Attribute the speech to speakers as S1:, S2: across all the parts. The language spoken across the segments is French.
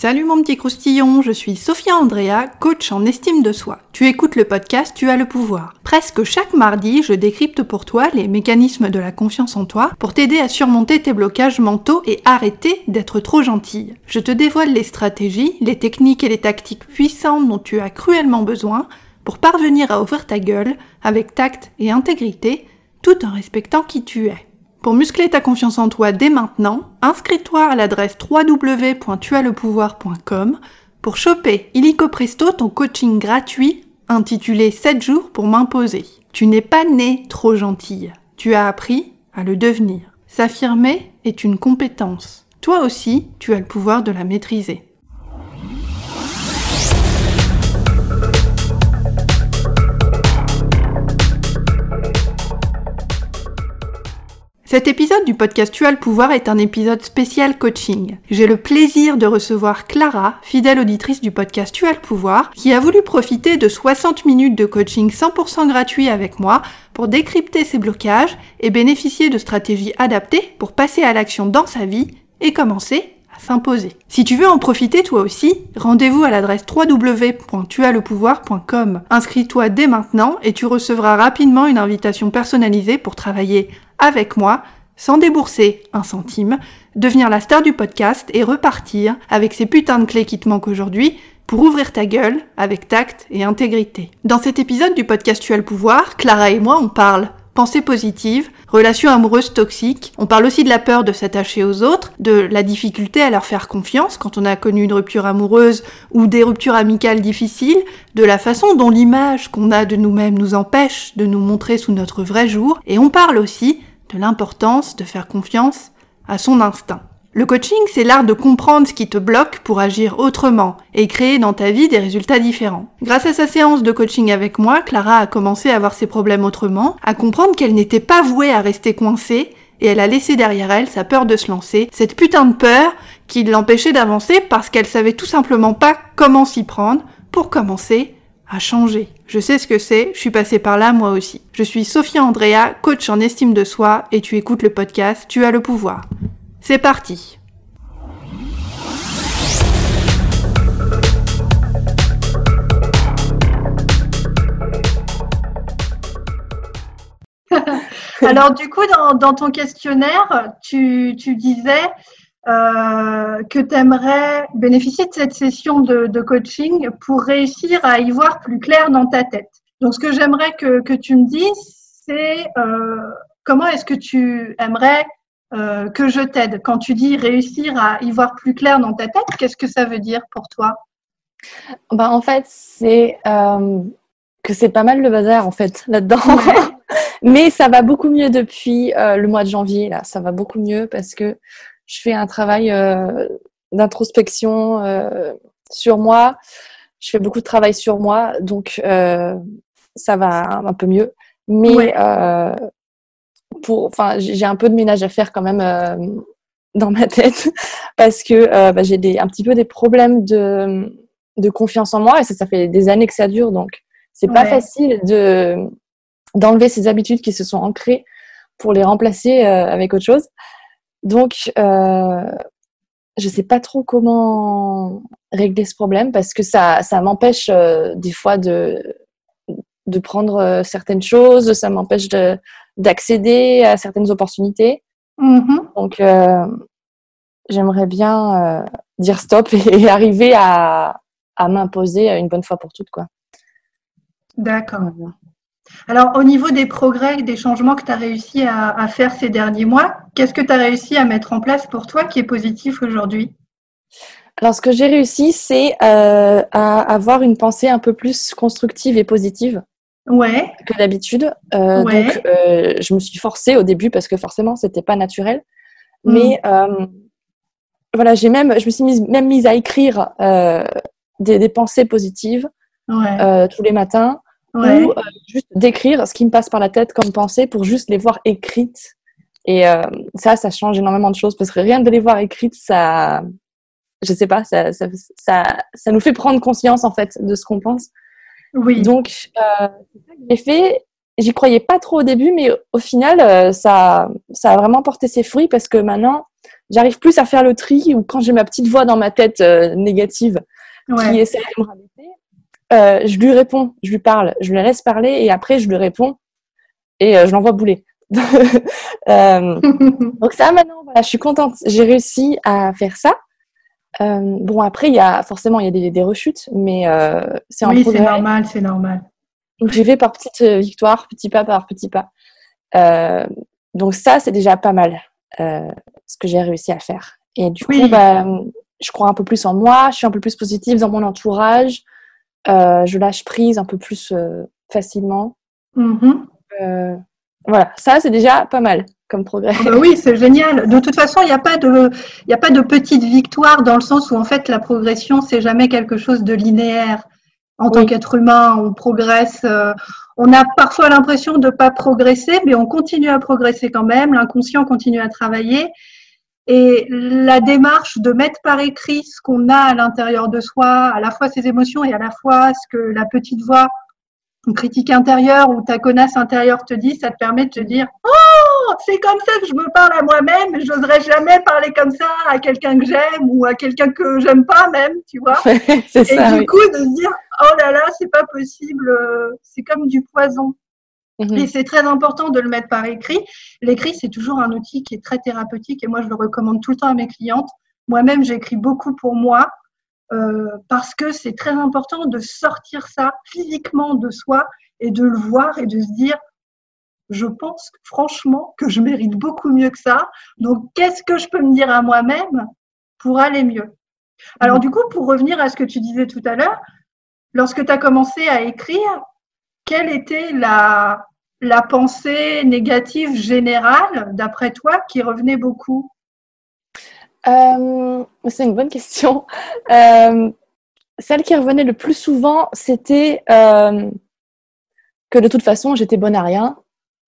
S1: Salut mon petit croustillon, je suis Sophia Andrea, coach en estime de soi. Tu écoutes le podcast Tu as le pouvoir. Presque chaque mardi, je décrypte pour toi les mécanismes de la confiance en toi pour t'aider à surmonter tes blocages mentaux et arrêter d'être trop gentille. Je te dévoile les stratégies, les techniques et les tactiques puissantes dont tu as cruellement besoin pour parvenir à ouvrir ta gueule avec tact et intégrité tout en respectant qui tu es. Pour muscler ta confiance en toi dès maintenant, inscris-toi à l'adresse www.tuaslepouvoir.com pour choper illico presto ton coaching gratuit intitulé 7 jours pour m'imposer. Tu n'es pas né trop gentille, tu as appris à le devenir. S'affirmer est une compétence. Toi aussi, tu as le pouvoir de la maîtriser. Cet épisode du podcast Tu as le pouvoir est un épisode spécial coaching. J'ai le plaisir de recevoir Clara, fidèle auditrice du podcast Tu as le pouvoir, qui a voulu profiter de 60 minutes de coaching 100% gratuit avec moi pour décrypter ses blocages et bénéficier de stratégies adaptées pour passer à l'action dans sa vie et commencer s'imposer. Si tu veux en profiter toi aussi, rendez-vous à l'adresse www.tuaslepouvoir.com. Inscris-toi dès maintenant et tu recevras rapidement une invitation personnalisée pour travailler avec moi, sans débourser un centime, devenir la star du podcast et repartir avec ces putains de clés qui te manquent aujourd'hui pour ouvrir ta gueule avec tact et intégrité. Dans cet épisode du podcast Tu as le pouvoir, Clara et moi on parle pensée positive, relations amoureuses toxiques. On parle aussi de la peur de s'attacher aux autres, de la difficulté à leur faire confiance quand on a connu une rupture amoureuse ou des ruptures amicales difficiles, de la façon dont l'image qu'on a de nous-mêmes nous empêche de nous montrer sous notre vrai jour, et on parle aussi de l'importance de faire confiance à son instinct. Le coaching, c'est l'art de comprendre ce qui te bloque pour agir autrement et créer dans ta vie des résultats différents. Grâce à sa séance de coaching avec moi, Clara a commencé à voir ses problèmes autrement, à comprendre qu'elle n'était pas vouée à rester coincée et elle a laissé derrière elle sa peur de se lancer, cette putain de peur qui l'empêchait d'avancer parce qu'elle savait tout simplement pas comment s'y prendre pour commencer à changer. Je sais ce que c'est, je suis passée par là moi aussi. Je suis Sophia Andrea, coach en estime de soi, et tu écoutes le podcast Tu as le pouvoir. C'est parti Alors du coup, dans, ton questionnaire, tu, disais euh, que tu aimerais bénéficier de cette session de, coaching pour réussir à y voir plus clair dans ta tête. Donc, ce que j'aimerais que, que, tu me dises, c'est euh, comment est-ce que tu aimerais euh, que je t'aide Quand tu dis réussir à y voir plus clair dans ta tête, qu'est-ce que ça veut dire pour toi?
S2: Bah, En fait, c'est que c'est pas mal le bazar en fait là-dedans. Mais ça va beaucoup mieux depuis le mois de janvier. Là, ça va beaucoup mieux parce que je fais un travail euh, d'introspection euh, sur moi. Je fais beaucoup de travail sur moi, donc euh, ça va un peu mieux. Mais pour, enfin, j'ai un peu de ménage à faire quand même dans ma tête parce que bah, j'ai des, un petit peu des problèmes de, de confiance en moi et ça, ça fait des années que ça dure, donc c'est pas facile de d'enlever ces habitudes qui se sont ancrées pour les remplacer avec autre chose. Donc, euh, je sais pas trop comment régler ce problème parce que ça, ça m'empêche euh, des fois de, de prendre euh, certaines choses, ça m'empêche d'accéder à certaines opportunités. Mm-hmm. Donc, j'aimerais bien dire stop et, arriver à, à m'imposer une bonne fois pour toutes. quoi.
S1: D'accord. Alors, au niveau des progrès, des changements que tu as réussi à, faire ces derniers mois, qu'est-ce que tu as réussi à mettre en place pour toi qui est positif aujourd'hui?
S2: Alors, ce que j'ai réussi, c'est euh, à avoir une pensée un peu plus constructive et positive.
S1: Ouais.
S2: Que d'habitude. Euh, donc, euh, je me suis forcée au début parce que forcément, c'était pas naturel. Mm. Mais voilà, j'ai même, je me suis mise, même mise à écrire des, des, pensées positives tous les matins ou euh, juste d'écrire ce qui me passe par la tête comme pensée pour juste les voir écrites. Et euh, ça, ça change énormément de choses parce que rien de les voir écrites, ça, je sais pas, ça, ça, ça, ça nous fait prendre conscience en fait de ce qu'on pense.
S1: Oui.
S2: Donc, euh, j'ai fait. J'y croyais pas trop au début, mais au final, euh, ça, ça a vraiment porté ses fruits parce que maintenant, j'arrive plus à faire le tri ou quand j'ai ma petite voix dans ma tête euh, négative qui essaie de me rabaisser, euh, je lui réponds, je lui parle, je le laisse parler et après je lui réponds et euh, je l'envoie bouler. Euh, donc ça maintenant, voilà, je suis contente, j'ai réussi à faire ça. Bon après il y a forcément il y a des, des rechutes, mais c'est
S3: un oui, c'est normal, c'est normal.
S2: Donc j'y vais par petites victoires, petit pas par petit pas. donc ça c'est déjà pas mal ce que j'ai réussi à faire. Et du coup, bah, je crois un peu plus en moi, je suis un peu plus positive dans mon entourage. Euh, je lâche prise un peu plus euh, facilement.
S3: Mm-hmm.
S2: Euh, voilà, ça c'est déjà pas mal comme progrès.
S3: Ah bah oui, c'est génial. De toute façon, il n'y a pas de, il a pas de petite victoire dans le sens où en fait la progression c'est jamais quelque chose de linéaire. En tant qu'être humain, on progresse. on a parfois l'impression de ne pas progresser, mais on continue à progresser quand même. L'inconscient continue à travailler. Et la démarche de mettre par écrit ce qu'on a à l'intérieur de soi, à la fois ses émotions et à la fois ce que la petite voix, une critique intérieure ou ta connasse intérieure te dit, ça te permet de te dire Oh, c'est comme ça que je me parle à moi-même, je n'oserais jamais parler comme ça à quelqu'un que j'aime ou à quelqu'un que j'aime pas même, tu vois.
S2: et
S3: du coup, de se dire Oh là là, c'est pas possible, c'est comme du poison. Mhm. Et c'est très important de le mettre par écrit. L'écrit, c'est toujours un outil qui est très thérapeutique et moi, je le recommande tout le temps à mes clientes. Moi-même, j'écris beaucoup pour moi euh, parce que c'est très important de sortir ça physiquement de soi et de le voir et de se dire, je pense franchement que je mérite beaucoup mieux que ça. Donc, qu'est-ce que je peux me dire à moi-même pour aller mieux? Alors, du coup, pour revenir à ce que tu disais tout à l'heure, lorsque tu as commencé à écrire, quelle était la, la pensée négative générale, d'après toi, qui revenait beaucoup?
S2: Euh, C'est une bonne question. Euh, celle qui revenait le plus souvent, c'était euh, que de toute façon, j'étais bonne à rien.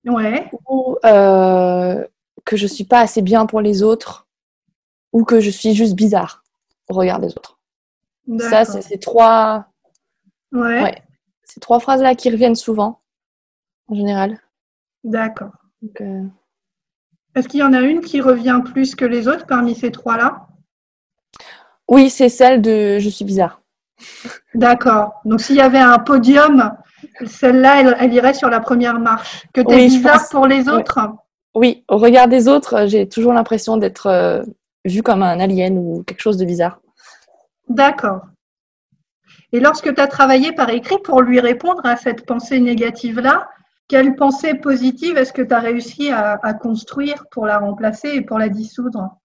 S3: Ouais.
S2: Ou que je suis pas assez bien pour les autres. Ou que je suis juste bizarre au regard des autres. Ça, c'est ces trois...
S3: ouais.
S2: Ces trois phrases-là qui reviennent souvent en général.
S3: D'accord. Euh, Est-ce qu'il y en a une qui revient plus que les autres parmi ces trois-là?
S2: Oui, c'est celle de je suis bizarre.
S3: D'accord. Donc s'il y avait un podium, celle-là, elle, irait sur la première marche. Que tu es bizarre pour les autres
S2: oui. au regard des autres, j'ai toujours l'impression d'être euh, vue comme un alien ou quelque chose de bizarre.
S3: D'accord. Et lorsque tu as travaillé par écrit pour lui répondre à cette pensée négative-là, quelle pensée positive est-ce que tu as réussi à, construire pour la remplacer et pour la dissoudre?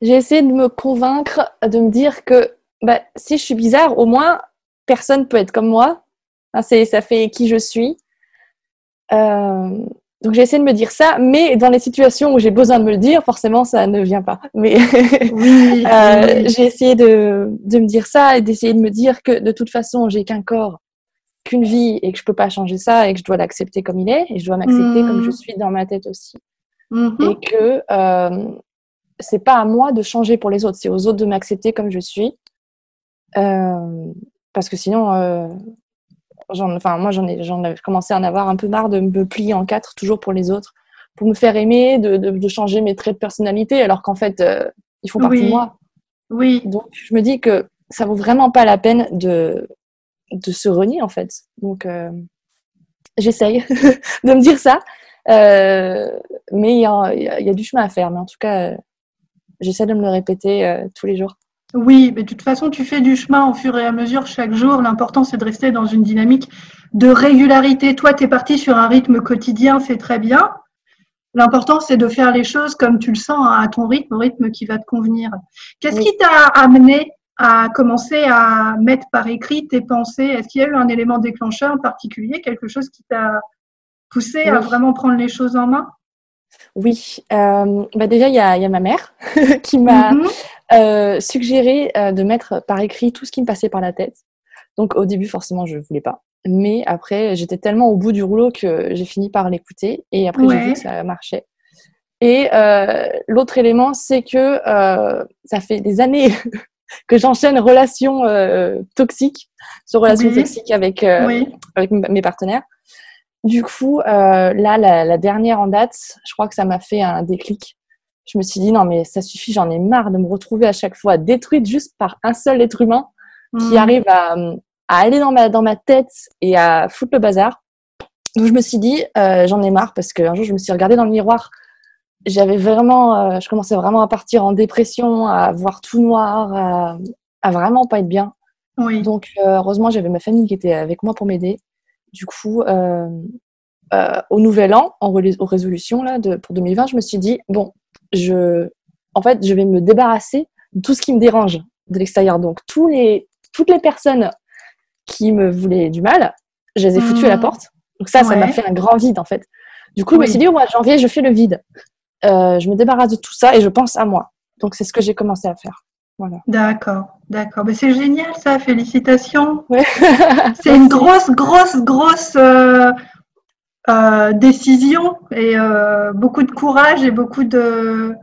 S2: J'ai essayé de me convaincre, de me dire que bah, si je suis bizarre, au moins personne peut être comme moi. C'est, ça fait qui je suis. Euh, donc j'ai essayé de me dire ça, mais dans les situations où j'ai besoin de me le dire, forcément ça ne vient pas. Mais euh, j'ai essayé de, de, me dire ça et d'essayer de me dire que de toute façon j'ai qu'un corps qu'une vie et que je peux pas changer ça et que je dois l'accepter comme il est et je dois m'accepter comme je mmh. suis dans ma tête aussi.
S3: Mmh.
S2: Et que euh, c'est pas à moi de changer pour les autres, c'est aux autres de m'accepter comme je suis. Euh, parce que sinon, enfin, moi j'en ai, j'en ai commencé à en avoir un peu marre de me plier en quatre toujours pour les autres, pour me faire aimer, de, de, changer mes traits de personnalité alors qu'en fait, euh, ils font partie de moi.
S3: Oui.
S2: Donc je me dis que ça vaut vraiment pas la peine de, de se renier en fait. Donc euh, j'essaye de me dire ça, euh, mais il y a, du chemin à faire. Mais en tout cas, j'essaie de me le répéter euh, tous les jours.
S3: Oui, mais de toute façon, tu fais du chemin au fur et à mesure chaque jour. L'important, c'est de rester dans une dynamique de régularité. Toi, tu es parti sur un rythme quotidien, c'est très bien. L'important, c'est de faire les choses comme tu le sens, hein, à ton rythme, au rythme qui va te convenir. Qu'est-ce qui t'a amené à commencer à mettre par écrit tes pensées? Est-ce qu'il y a eu un élément déclencheur en particulier, quelque chose qui t'a poussé à vraiment prendre les choses en main?
S2: Oui, euh, bah déjà il y a, ma mère qui m'a mhm. Euh, suggéré euh, de mettre par écrit tout ce qui me passait par la tête. Donc au début forcément je ne voulais pas, mais après j'étais tellement au bout du rouleau que j'ai fini par l'écouter et après j'ai vu que ça marchait. Et l'autre élément, c'est que ça fait des années que j'enchaîne relations euh, toxiques sur relations toxiques avec, euh, avec mes partenaires. Du coup, euh, là, la, dernière en date, je crois que ça m'a fait un déclic je me suis dit non mais ça suffit, j'en ai marre de me retrouver à chaque fois détruite juste par un seul être humain qui
S3: Mm.
S2: arrive à, à aller dans ma, dans ma tête et à foutre le bazar. Donc je me suis dit euh, j'en ai marre parce qu'un jour je me suis regardée dans le miroir, j'avais vraiment, euh, je commençais vraiment à partir en dépression, à voir tout noir, à, à vraiment pas être bien.
S3: Oui.
S2: Donc euh, heureusement j'avais ma famille qui était avec moi pour m'aider. Du coup euh, euh, au nouvel an, en aux résolutions là de, pour 2020, je me suis dit bon je, en fait, je vais me débarrasser de tout ce qui me dérange de l'extérieur. Donc, tous les, toutes les personnes qui me voulaient du mal, je les ai foutues à la
S3: Mhm.
S2: porte. Donc ça, ça m'a fait un grand vide, en fait. Du coup, je me suis dit, au mois de janvier, je fais le vide. Euh, je me débarrasse de tout ça et je pense à moi. Donc, c'est ce que j'ai commencé à faire. Voilà.
S3: D'accord, d'accord. Mais c'est génial ça, félicitations.
S2: Ouais.
S3: C'est une grosse, grosse, grosse euh, euh, décision et euh, beaucoup de courage et beaucoup de,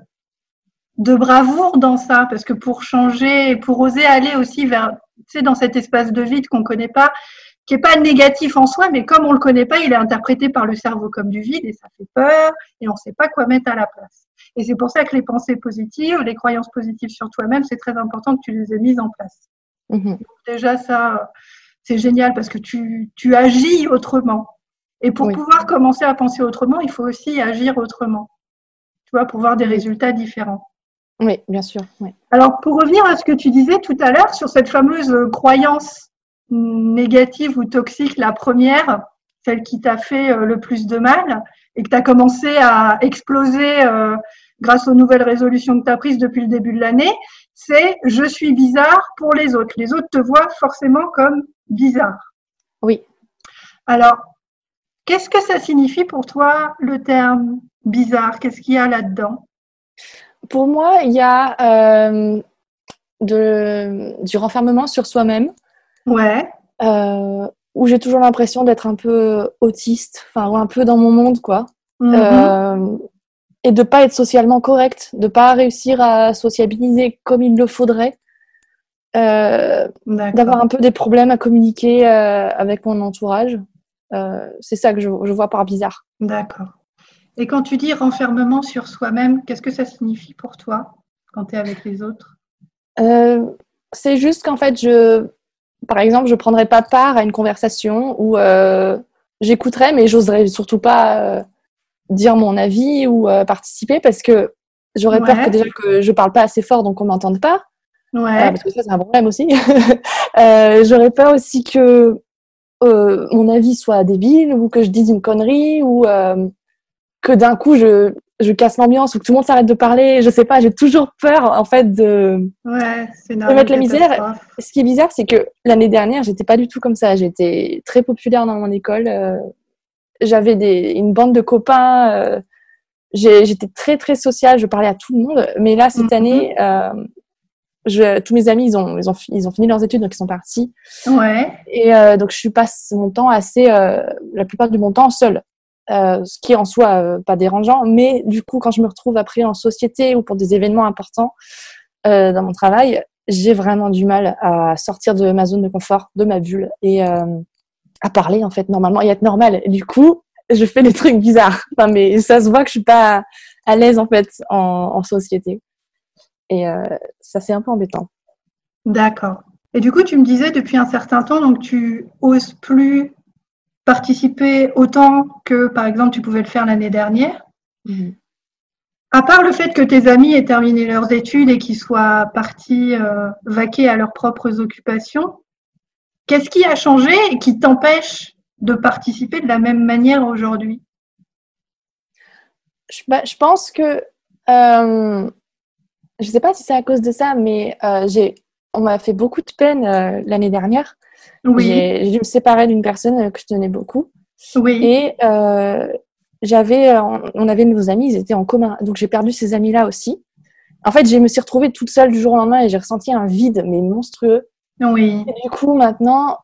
S3: de bravoure dans ça, parce que pour changer et pour oser aller aussi vers, tu sais, dans cet espace de vide qu'on connaît pas, qui est pas négatif en soi, mais comme on le connaît pas, il est interprété par le cerveau comme du vide et ça fait peur et on sait pas quoi mettre à la place. Et c'est pour ça que les pensées positives, les croyances positives sur toi-même, c'est très important que tu les aies mises en place
S2: Mhm.
S3: déjà ça, c'est génial parce que tu, tu agis autrement. Et pour
S2: Oui.
S3: pouvoir commencer à penser autrement, il faut aussi agir autrement. Tu vois, pour voir des résultats différents.
S2: Oui, bien sûr. Oui.
S3: Alors, pour revenir à ce que tu disais tout à l'heure sur cette fameuse croyance négative ou toxique, la première, celle qui t'a fait euh, le plus de mal et que tu as commencé à exploser euh, grâce aux nouvelles résolutions que tu as prises depuis le début de l'année, c'est je suis bizarre pour les autres. Les autres te voient forcément comme bizarre.
S2: Oui.
S3: Alors, qu'est-ce que ça signifie pour toi le terme bizarre? Qu'est-ce qu'il y a là-dedans?
S2: Pour moi, il y a euh, de, du renfermement sur soi-même.
S3: Ouais,
S2: euh, où j'ai toujours l'impression d'être un peu autiste, enfin ou un peu dans mon monde quoi,
S3: Mhm.
S2: Euh, et de pas être socialement correcte, de pas réussir à sociabiliser comme il le faudrait, euh, d'avoir un peu des problèmes à communiquer euh, avec mon entourage. Euh, c'est ça que je, je vois par bizarre.
S3: D'accord. Et quand tu dis renfermement sur soi-même, qu'est-ce que ça signifie pour toi quand tu es avec les autres?
S2: Euh, c'est juste qu'en fait, je, par exemple, je prendrais pas part à une conversation où euh, j'écouterais, mais j'oserais surtout pas euh, dire mon avis ou participer parce que j'aurais peur que déjà que je parle pas assez fort, donc on m'entende pas.
S3: Ouais,
S2: parce que ça, c'est un problème aussi. J'aurais peur aussi que euh, mon avis soit débile ou que je dise une connerie ou euh, que d'un coup je, je casse l'ambiance ou que tout le monde s'arrête de parler. Je sais pas, j'ai toujours peur en fait de
S3: ouais, c'est
S2: de mettre la misère. Ce qui est bizarre, c'est que l'année dernière, j'étais pas du tout comme ça. J'étais très populaire dans mon école. euh, J'avais des, une bande de copains. J'étais très très sociale. Je parlais à tout le monde. Mais là, cette
S3: Mhm.
S2: année, euh, je, tous mes amis, ils ont, ils ont, ils ont fini leurs études, donc ils sont partis.
S3: Ouais,
S2: Et euh, donc, je passe mon temps assez, euh, la plupart de mon temps seule. Euh, ce qui est en soi euh, pas dérangeant, mais du coup, quand je me retrouve après en société ou pour des événements importants dans mon travail, j'ai vraiment du mal à sortir de ma zone de confort, de ma bulle et à parler en fait normalement et être normale. Et du coup, je fais des trucs bizarres. Enfin, mais ça se voit que je suis pas à l'aise en fait en, en société. Et euh, ça c'est un peu embêtant.
S3: d'accord. Et du coup, tu me disais depuis un certain temps, donc tu oses plus participer autant que, par exemple, tu pouvais le faire l'année dernière. À part le fait que tes amis aient terminé leurs études et qu'ils soient partis euh, vaquer à leurs propres occupations, qu'est-ce qui a changé et qui t'empêche de participer de la même manière aujourd'hui?
S2: Je, bah, je pense que euh, je sais pas si c'est à cause de ça, mais euh, j'ai on m'a fait beaucoup de peine euh, l'année dernière.
S3: Oui,
S2: J'ai dû me séparer d'une personne euh, que je tenais beaucoup
S3: oui,
S2: et euh, j'avais on avait nos amis, ils étaient en commun, donc j'ai perdu ces amis-là aussi. En fait, je me suis retrouvée toute seule du jour au lendemain et j'ai ressenti un vide mais monstrueux.
S3: oui,
S2: Et du coup, maintenant,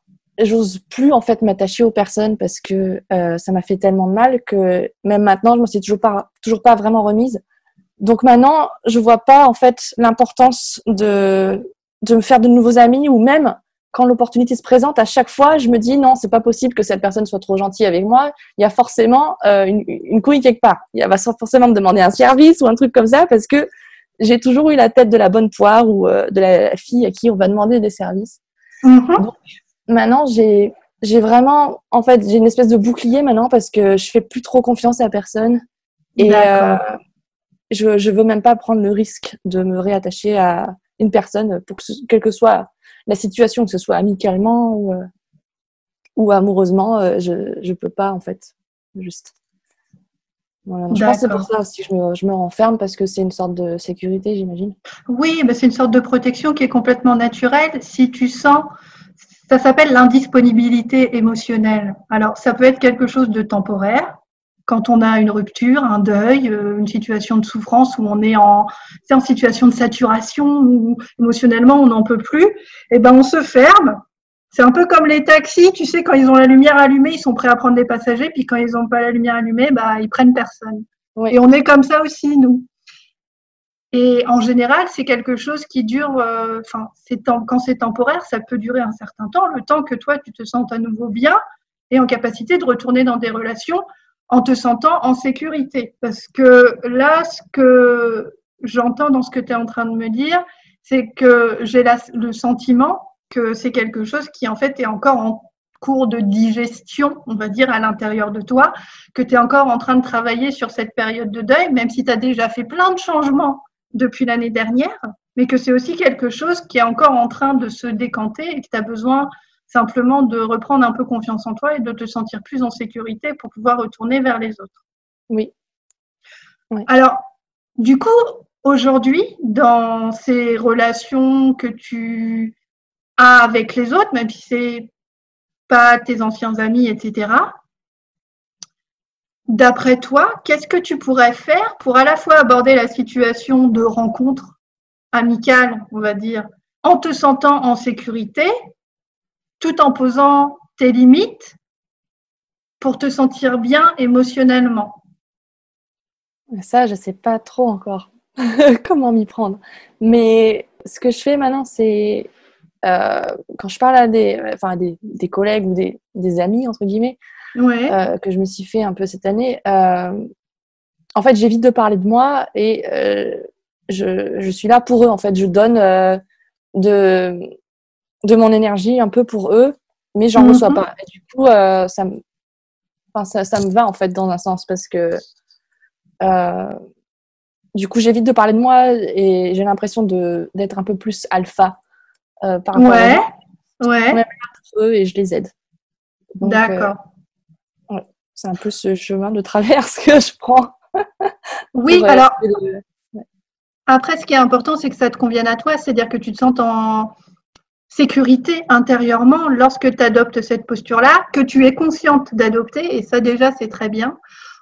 S2: j'ose plus en fait m'attacher aux personnes parce que ça m'a fait tellement de mal que même maintenant, je me suis toujours pas, toujours pas vraiment remise. Donc maintenant, je vois pas en fait l'importance de de me faire de nouveaux amis ou même quand l'opportunité se présente, à chaque fois, je me dis non, c'est pas possible que cette personne soit trop gentille avec moi. Il y a forcément euh, une, une, couille quelque part. Il va forcément me demander un service ou un truc comme ça parce que j'ai toujours eu la tête de la bonne poire ou euh, de la fille à qui on va demander des services. Mm-hmm. Donc, maintenant, j'ai j'ai vraiment, en fait, j'ai une espèce de bouclier maintenant parce que je fais plus trop confiance à personne et euh, je je veux même pas prendre le risque de me réattacher à une personne pour que quelle que soit la situation, que ce soit amicalement ou, euh, ou amoureusement, euh, je ne peux pas en fait. Juste. Je pense que c'est pour ça aussi que je me, je me renferme parce que c'est une sorte de sécurité, j'imagine.
S3: Oui, bah c'est une sorte de protection qui est complètement naturelle. Si tu sens, ça s'appelle l'indisponibilité émotionnelle. Alors, ça peut être quelque chose de temporaire, quand on a une rupture, un deuil, euh, une situation de souffrance où on est en, en situation de saturation, où émotionnellement on n'en peut plus, et eh ben on se ferme. C'est un peu comme les taxis, tu sais, quand ils ont la lumière allumée, ils sont prêts à prendre des passagers, puis quand ils n'ont pas la lumière allumée, bah ils prennent personne. Et on est comme ça aussi nous. Et en général, c'est quelque chose qui dure, euh, enfin, quand c'est temporaire, ça peut durer un certain temps, le temps que toi tu te sens à nouveau bien et en capacité de retourner dans des relations en te sentant en sécurité. Parce que là, ce que j'entends dans ce que tu es en train de me dire, c'est que j'ai le sentiment que c'est quelque chose qui en fait est encore en cours de digestion, on va dire, à l'intérieur de toi, que tu es encore en train de travailler sur cette période de deuil, même si tu as déjà fait plein de changements depuis l'année dernière, mais que c'est aussi quelque chose qui est encore en train de se décanter et que tu as besoin simplement de reprendre un peu confiance en toi et de te sentir plus en sécurité pour pouvoir retourner vers les autres.
S2: Oui.
S3: Alors, du coup, aujourd'hui, dans ces relations que tu as avec les autres, même si c'est pas tes anciens amis, etc., d'après toi, qu'est-ce que tu pourrais faire pour à la fois aborder la situation de rencontre amicale, on va dire, en te sentant en sécurité, tout en posant tes limites pour te sentir bien émotionnellement
S2: Ça, je ne sais pas trop encore comment m'y prendre. Mais ce que je fais maintenant, c'est euh, quand je parle à des, enfin, des, collègues ou des, amis, entre guillemets, euh, que je me suis fait un peu cette année, euh, en fait, j'évite de parler de moi et je, je, suis là pour eux. En fait, je donne de, de mon énergie un peu pour eux, mais j'en reçois mhm. pas. Et du coup, euh, ça, me, ça, ça, me va en fait dans un sens parce que euh, du coup, j'évite de parler de moi et j'ai l'impression d'être un peu plus alpha euh, par rapport
S3: ouais. à Ouais.
S2: eux et je les aide.
S3: D'accord.
S2: C'est un peu ce chemin de traverse que je prends.
S3: oui, alors. Après, ce qui est important, c'est que ça te convienne à toi, c'est-à-dire que tu te sens en, sécurité intérieurement lorsque tu adoptes cette posture-là, que tu es consciente d'adopter, et ça déjà c'est très bien,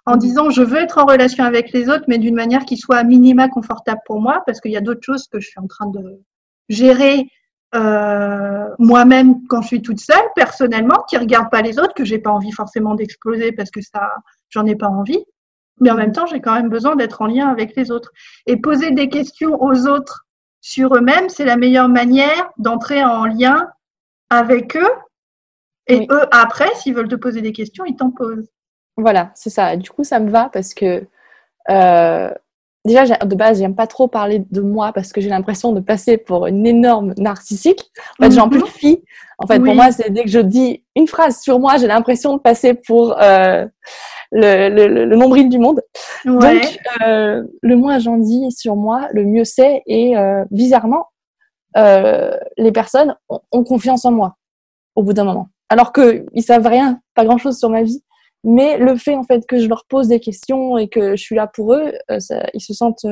S3: en disant je veux être en relation avec les autres, mais d'une manière qui soit à minima confortable pour moi, parce qu'il y a d'autres choses que je suis en train de gérer euh, moi-même quand je suis toute seule, personnellement, qui ne regarde pas les autres, que j'ai pas envie forcément d'exploser parce que ça, j'en ai pas envie. Mais en même temps, j'ai quand même besoin d'être en lien avec les autres. Et poser des questions aux autres sur eux-mêmes, c'est la meilleure manière d'entrer en lien avec eux. Et eux, après, s'ils veulent te poser des questions, ils t'en posent.
S2: Voilà, c'est ça. Du coup, ça me va parce que euh, déjà, de base, j'aime pas trop parler de moi parce que j'ai l'impression de passer pour une énorme narcissique. En fait, j'en plus fille. En fait, pour moi, c'est dès que je dis une phrase sur moi, j'ai l'impression de passer pour euh, le, le, nombril du monde. Donc, euh, le moins j'en dis sur moi, le mieux c'est. Et euh, bizarrement, euh, les personnes ont, confiance en moi au bout d'un moment. Alors qu'ils savent rien, pas grand-chose sur ma vie. Mais le fait en fait que je leur pose des questions et que je suis là pour eux, ça, ils se sentent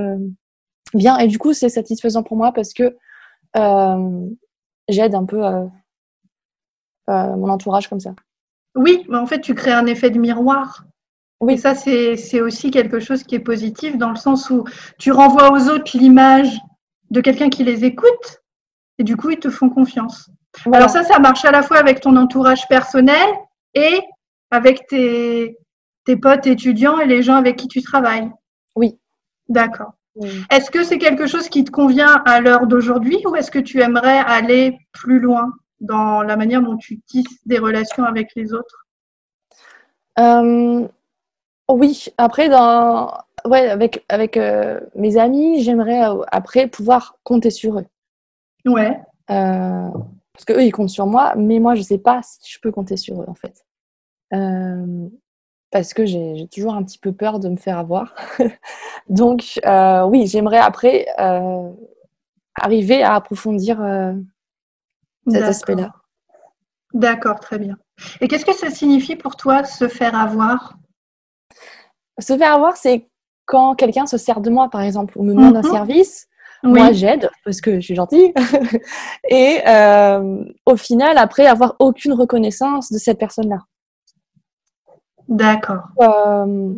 S2: bien. Et du coup, c'est satisfaisant pour moi parce que j'aide un peu mon entourage comme ça.
S3: Oui, mais en fait, tu crées un effet de miroir. Oui, ça, c'est aussi quelque chose qui est positif dans le sens où tu renvoies aux autres l'image de quelqu'un qui les écoute et du coup, ils te font confiance. Alors ça, ça marche à la fois avec ton entourage personnel et avec tes, tes potes étudiants et les gens avec qui tu travailles.
S2: Oui.
S3: D'accord. Est-ce que c'est quelque chose qui te convient à l'heure d'aujourd'hui ou est-ce que tu aimerais aller plus loin dans la manière dont tu tisses des relations avec les autres?
S2: Euh, oui, après, dans... ouais, avec, avec euh, mes amis, j'aimerais euh, après pouvoir compter sur eux.
S3: Ouais.
S2: Euh, parce qu'eux, ils comptent sur moi, mais moi, je sais pas si je peux compter sur eux, en fait. Parce que j'ai toujours un petit peu peur de me faire avoir. Donc, oui, j'aimerais après arriver à approfondir cet aspect-là.
S3: D'accord, très bien. Et qu'est-ce que ça signifie pour toi se faire avoir?
S2: Se faire avoir, c'est quand quelqu'un se sert de moi, par exemple, ou me demande un
S3: Mhm.
S2: service.
S3: Oui.
S2: Moi, j'aide parce que je suis gentille. Et euh, au final, après, avoir aucune reconnaissance de cette personne-là.
S3: D'accord.
S2: Euh,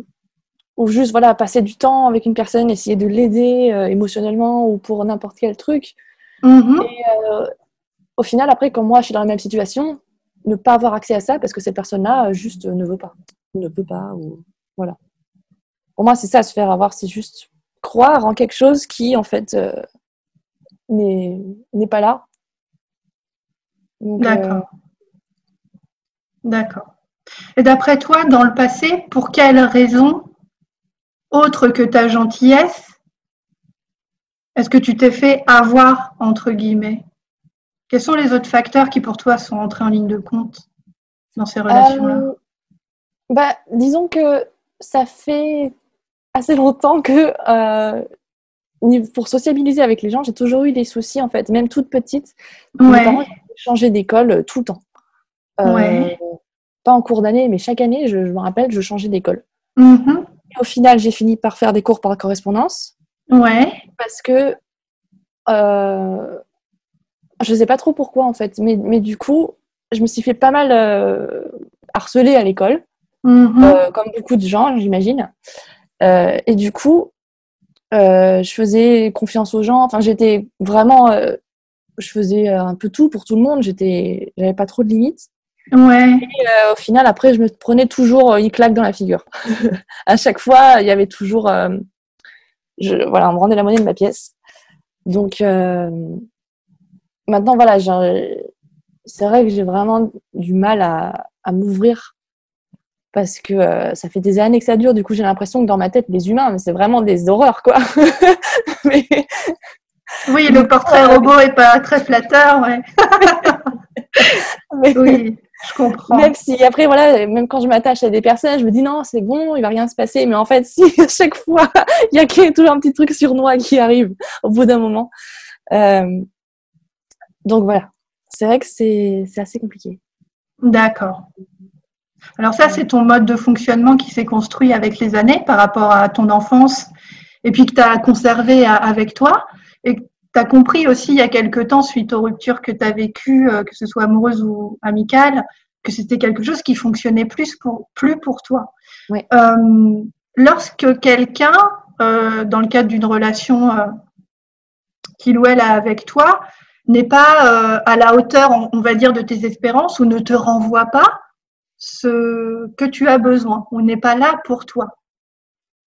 S2: ou juste, voilà, passer du temps avec une personne, essayer de l'aider euh, émotionnellement ou pour n'importe quel truc.
S3: Mhm.
S2: Euh, au final, après, quand moi, je suis dans la même situation, ne pas avoir accès à ça parce que cette personne-là, juste, ne veut pas. Ne peut pas, ou voilà. Pour moi, c'est ça, se faire avoir, c'est juste croire en quelque chose qui, en fait, euh, n'est n'est pas là. Donc, euh,
S3: D'accord. D'accord. Et d'après toi, dans le passé, pour quelles raisons, autres que ta gentillesse, est-ce que tu t'es fait avoir, entre guillemets? Quels sont les autres facteurs qui, pour toi, sont entrés en ligne de compte dans ces relations-là?
S2: Euh, bah, disons que ça fait assez longtemps que euh, pour sociabiliser avec les gens, j'ai toujours eu des soucis en fait, même toute petite. Mes parents
S3: Ouais,
S2: ils ont changé d'école euh, tout le temps. Euh,
S3: Ouais.
S2: Pas en cours d'année, mais chaque année, je, je me rappelle, je changeais d'école.
S3: Mhm.
S2: Et Au final, j'ai fini par faire des cours par correspondance
S3: ouais,
S2: parce que euh, je sais pas trop pourquoi en fait, mais, mais du coup, je me suis fait pas mal euh, harceler à l'école.
S3: Mhm.
S2: euh, comme beaucoup de gens, j'imagine. Euh, et du coup, euh, je faisais confiance aux gens. Enfin, j'étais vraiment, euh, je faisais un peu tout pour tout le monde. J'étais, j'avais pas trop de limites.
S3: ouais,
S2: Euh, au final, après, je me prenais toujours une claque dans la figure. à chaque fois, il y avait toujours, je, voilà, on me rendait la monnaie de ma pièce. Donc maintenant, voilà, c'est vrai que j'ai vraiment du mal à, à m'ouvrir parce que euh, ça fait des années que ça dure. Du coup, j'ai l'impression que dans ma tête, les humains, mais c'est vraiment des horreurs, quoi. mais,
S3: Oui, le portrait
S2: Euh,
S3: robot est pas très flatteur, ouais.
S2: mais-
S3: Oui, je comprends.
S2: Même si après, voilà, même quand je m'attache à des personnes, je me dis non, c'est bon, il va rien se passer. Mais en fait, si à chaque fois, il y a toujours un petit truc surnois qui arrive au bout d'un moment. Euh, donc voilà, c'est vrai que c'est assez compliqué.
S3: D'accord. Alors ça, c'est ton mode de fonctionnement qui s'est construit avec les années par rapport à ton enfance et puis que tu as conservé avec toi et que tu as compris aussi il y a quelque temps, suite aux ruptures que tu as vécues, euh, que ce soit amoureuse ou amicale, que c'était quelque chose qui fonctionnait plus pour, plus pour toi.
S2: Oui.
S3: Euh, lorsque quelqu'un, euh, dans le cadre d'une relation euh, qu'il ou elle a avec toi, n'est pas à la hauteur, on, on va dire, de tes espérances ou ne te renvoie pas ce que tu as besoin ou n'est pas là pour toi.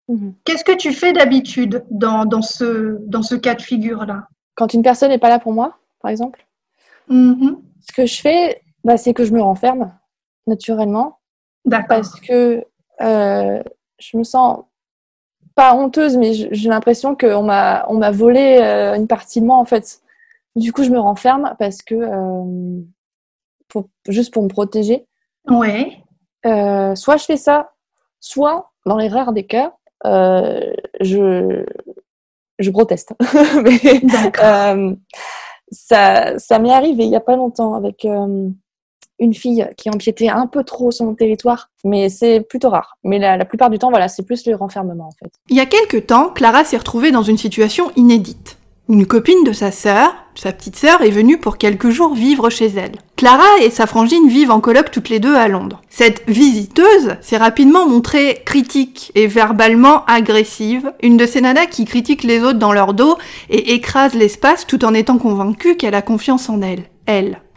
S2: Mhm.
S3: Qu'est-ce que tu fais d'habitude dans, dans, ce, dans ce cas de figure-là?
S2: Quand une personne n'est pas là pour moi, par exemple,
S3: Mhm.
S2: ce que je fais, bah, c'est que je me renferme naturellement
S3: D'accord.
S2: parce que euh, je me sens pas honteuse, mais j'ai l'impression qu'on m'a on m'a volé euh, une partie de moi en fait. Du coup, je me renferme parce que euh, pour, juste pour me protéger.
S3: Oui.
S2: Euh, soit je fais ça, soit dans les rares des cas, euh, je je proteste. mais
S3: D'accord.
S2: euh, ça ça m'est arrivé il y a pas longtemps avec euh, une fille qui empiétait un peu trop sur mon territoire, mais c'est plutôt rare. Mais la, la plupart du temps, voilà, c'est plus le renfermement en fait.
S3: Il y a quelque temps, Clara s'est retrouvée dans une situation inédite. Une copine de sa sœur, sa petite sœur, est venue pour quelques jours vivre chez elle. Clara et sa frangine vivent en coloc toutes les deux à Londres. Cette visiteuse s'est rapidement montrée critique et verbalement agressive, une de ces nanas qui critiquent les autres dans leur dos et écrase l'espace tout en étant convaincue qu'elle a confiance en elle.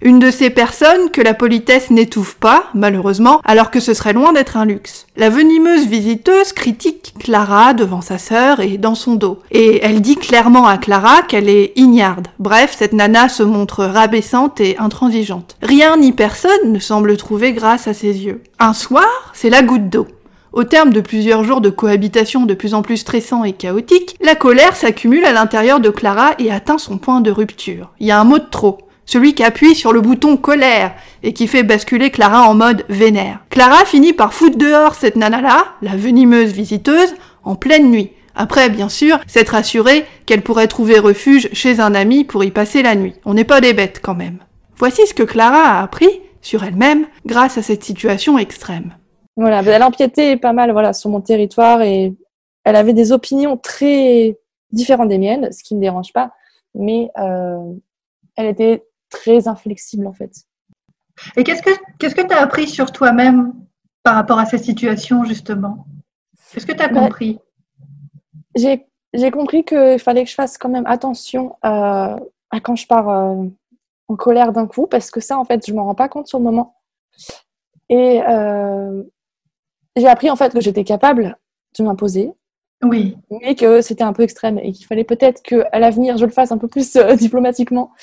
S3: Une de ces personnes que la politesse n'étouffe pas, malheureusement, alors que ce serait loin d'être un luxe. La venimeuse visiteuse critique Clara devant sa sœur et dans son dos. Et elle dit clairement à Clara qu'elle est ignarde. Bref, cette nana se montre rabaissante et intransigeante. Rien ni personne ne semble trouver grâce à ses yeux. Un soir, c'est la goutte d'eau. Au terme de plusieurs jours de cohabitation de plus en plus stressant et chaotique, la colère s'accumule à l'intérieur de Clara et atteint son point de rupture. Il y a un mot de trop celui qui appuie sur le bouton colère et qui fait basculer Clara en mode vénère. Clara finit par foutre dehors cette nana-là, la venimeuse visiteuse, en pleine nuit. Après, bien sûr, s'être assurée qu'elle pourrait trouver refuge chez un ami pour y passer la nuit. On n'est pas des bêtes quand même. Voici ce que Clara a appris sur elle-même grâce à cette situation extrême.
S2: Voilà, elle empiétait pas mal voilà, sur mon territoire et elle avait des opinions très différentes des miennes, ce qui ne me dérange pas, mais euh, elle était très inflexible en fait.
S3: Et qu'est-ce que qu'est-ce que tu as appris sur toi-même par rapport à cette situation justement? Qu'est-ce que tu as bah, compris?
S2: J'ai compris qu'il fallait que je fasse quand même attention à quand je pars euh, en colère d'un coup, parce que ça, en fait, je m'en rends pas compte sur le moment. Et euh, j'ai appris en fait que j'étais capable de m'imposer.
S3: Oui.
S2: Mais que c'était un peu extrême et qu'il fallait peut-être qu'à l'avenir, je le fasse un peu plus diplomatiquement euh,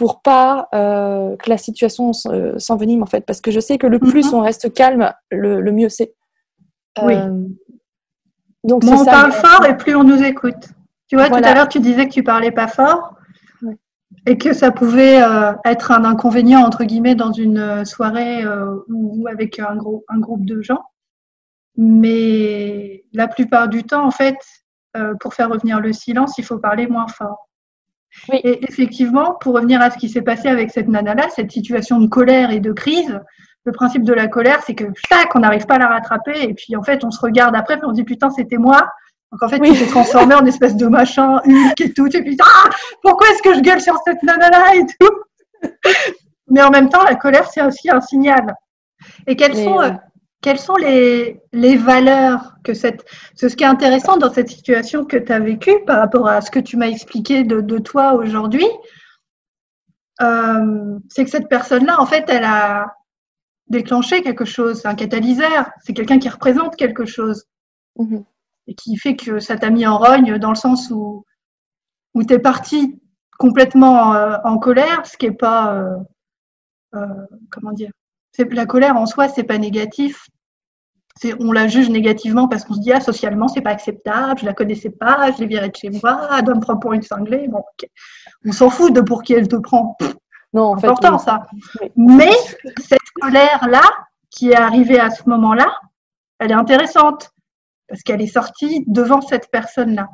S2: pour pas euh, que la situation euh, s'envenime en fait, parce que je sais que le plus mhm. on reste calme, le, mieux c'est.
S3: Oui. donc on parle fort et plus on nous écoute. Tu vois, tout à l'heure tu disais que tu parlais pas fort et que ça pouvait être un inconvénient entre guillemets dans une soirée ou avec un, gros, un groupe de gens. Mais la plupart du temps, en fait, pour faire revenir le silence, il faut parler moins fort. Et effectivement, pour revenir à ce qui s'est passé avec cette nana-là, cette situation de colère et de crise, le principe de la colère, c'est que tac, on n'arrive pas à la rattraper, et puis en fait, on se regarde après, puis on dit putain, c'était moi. Donc en fait, tu t'es transformé en espèce de machin, Hulk et tout, et puis ah, pourquoi est-ce que je gueule sur cette nana-là et tout? Mais en même temps, la colère, c'est aussi un signal. Et quelles sont, euh, quelles sont les, les valeurs que cette. Ce qui est intéressant dans cette situation que tu as vécue par rapport à ce que tu m'as expliqué de, de toi aujourd'hui, euh, c'est que cette personne-là, en fait, elle a déclenché quelque chose, un catalyseur, c'est quelqu'un qui représente quelque chose. Mm-hmm. Et qui fait que ça t'a mis en rogne dans le sens où, où tu es parti complètement euh, en colère, ce qui n'est pas. Euh, euh comment dire la colère en soi, c'est pas négatif. On la juge négativement parce qu'on se dit ah socialement c'est pas acceptable, je la connaissais pas, je l'ai virée de chez moi, elle doit me prendre pour une cinglée. Bon, on s'en fout de pour qui elle te prend. Non, c'est important ça. Mais cette colère là qui est arrivée à ce moment-là, elle est intéressante parce qu'elle est sortie devant cette personne là.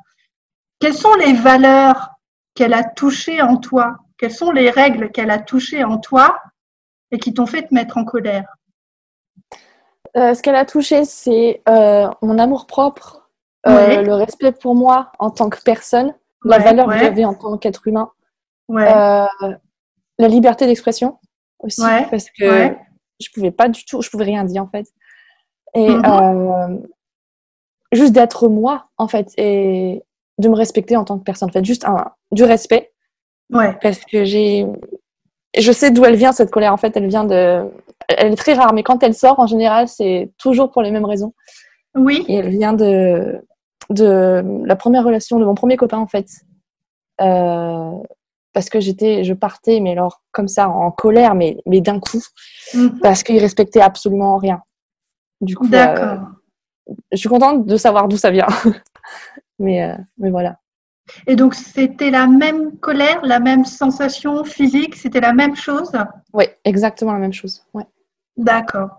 S3: Quelles sont les valeurs qu'elle a touchées en toi? Quelles sont les règles qu'elle a touchées en toi et qui t'ont fait te mettre en colère
S2: euh, Ce qu'elle a touché, c'est euh, mon amour propre, euh, le respect pour moi en tant que personne, la valeur que j'avais en tant qu'être humain, la liberté d'expression aussi, parce que je pouvais pas du tout, je pouvais rien dire en fait. Et mm-hmm. juste d'être moi en fait, et de me respecter en tant que personne, en fait, juste un, du respect.
S3: Ouais.
S2: Parce que j'ai je sais d'où elle vient cette colère. En fait, elle vient de, elle est très rare, mais quand elle sort, en général, c'est toujours pour les mêmes raisons.
S3: Oui.
S2: Et elle vient de de la première relation de mon premier copain en fait, euh, parce que j'étais, je partais, mais alors comme ça en colère, mais mais d'un coup, mhm. parce qu'il respectait absolument rien. Du coup,
S3: euh,
S2: je suis contente de savoir d'où ça vient. mais euh, mais voilà.
S3: Et donc, c'était la même colère, la même sensation physique, c'était la même chose
S2: Oui, exactement la même chose. Ouais.
S3: D'accord.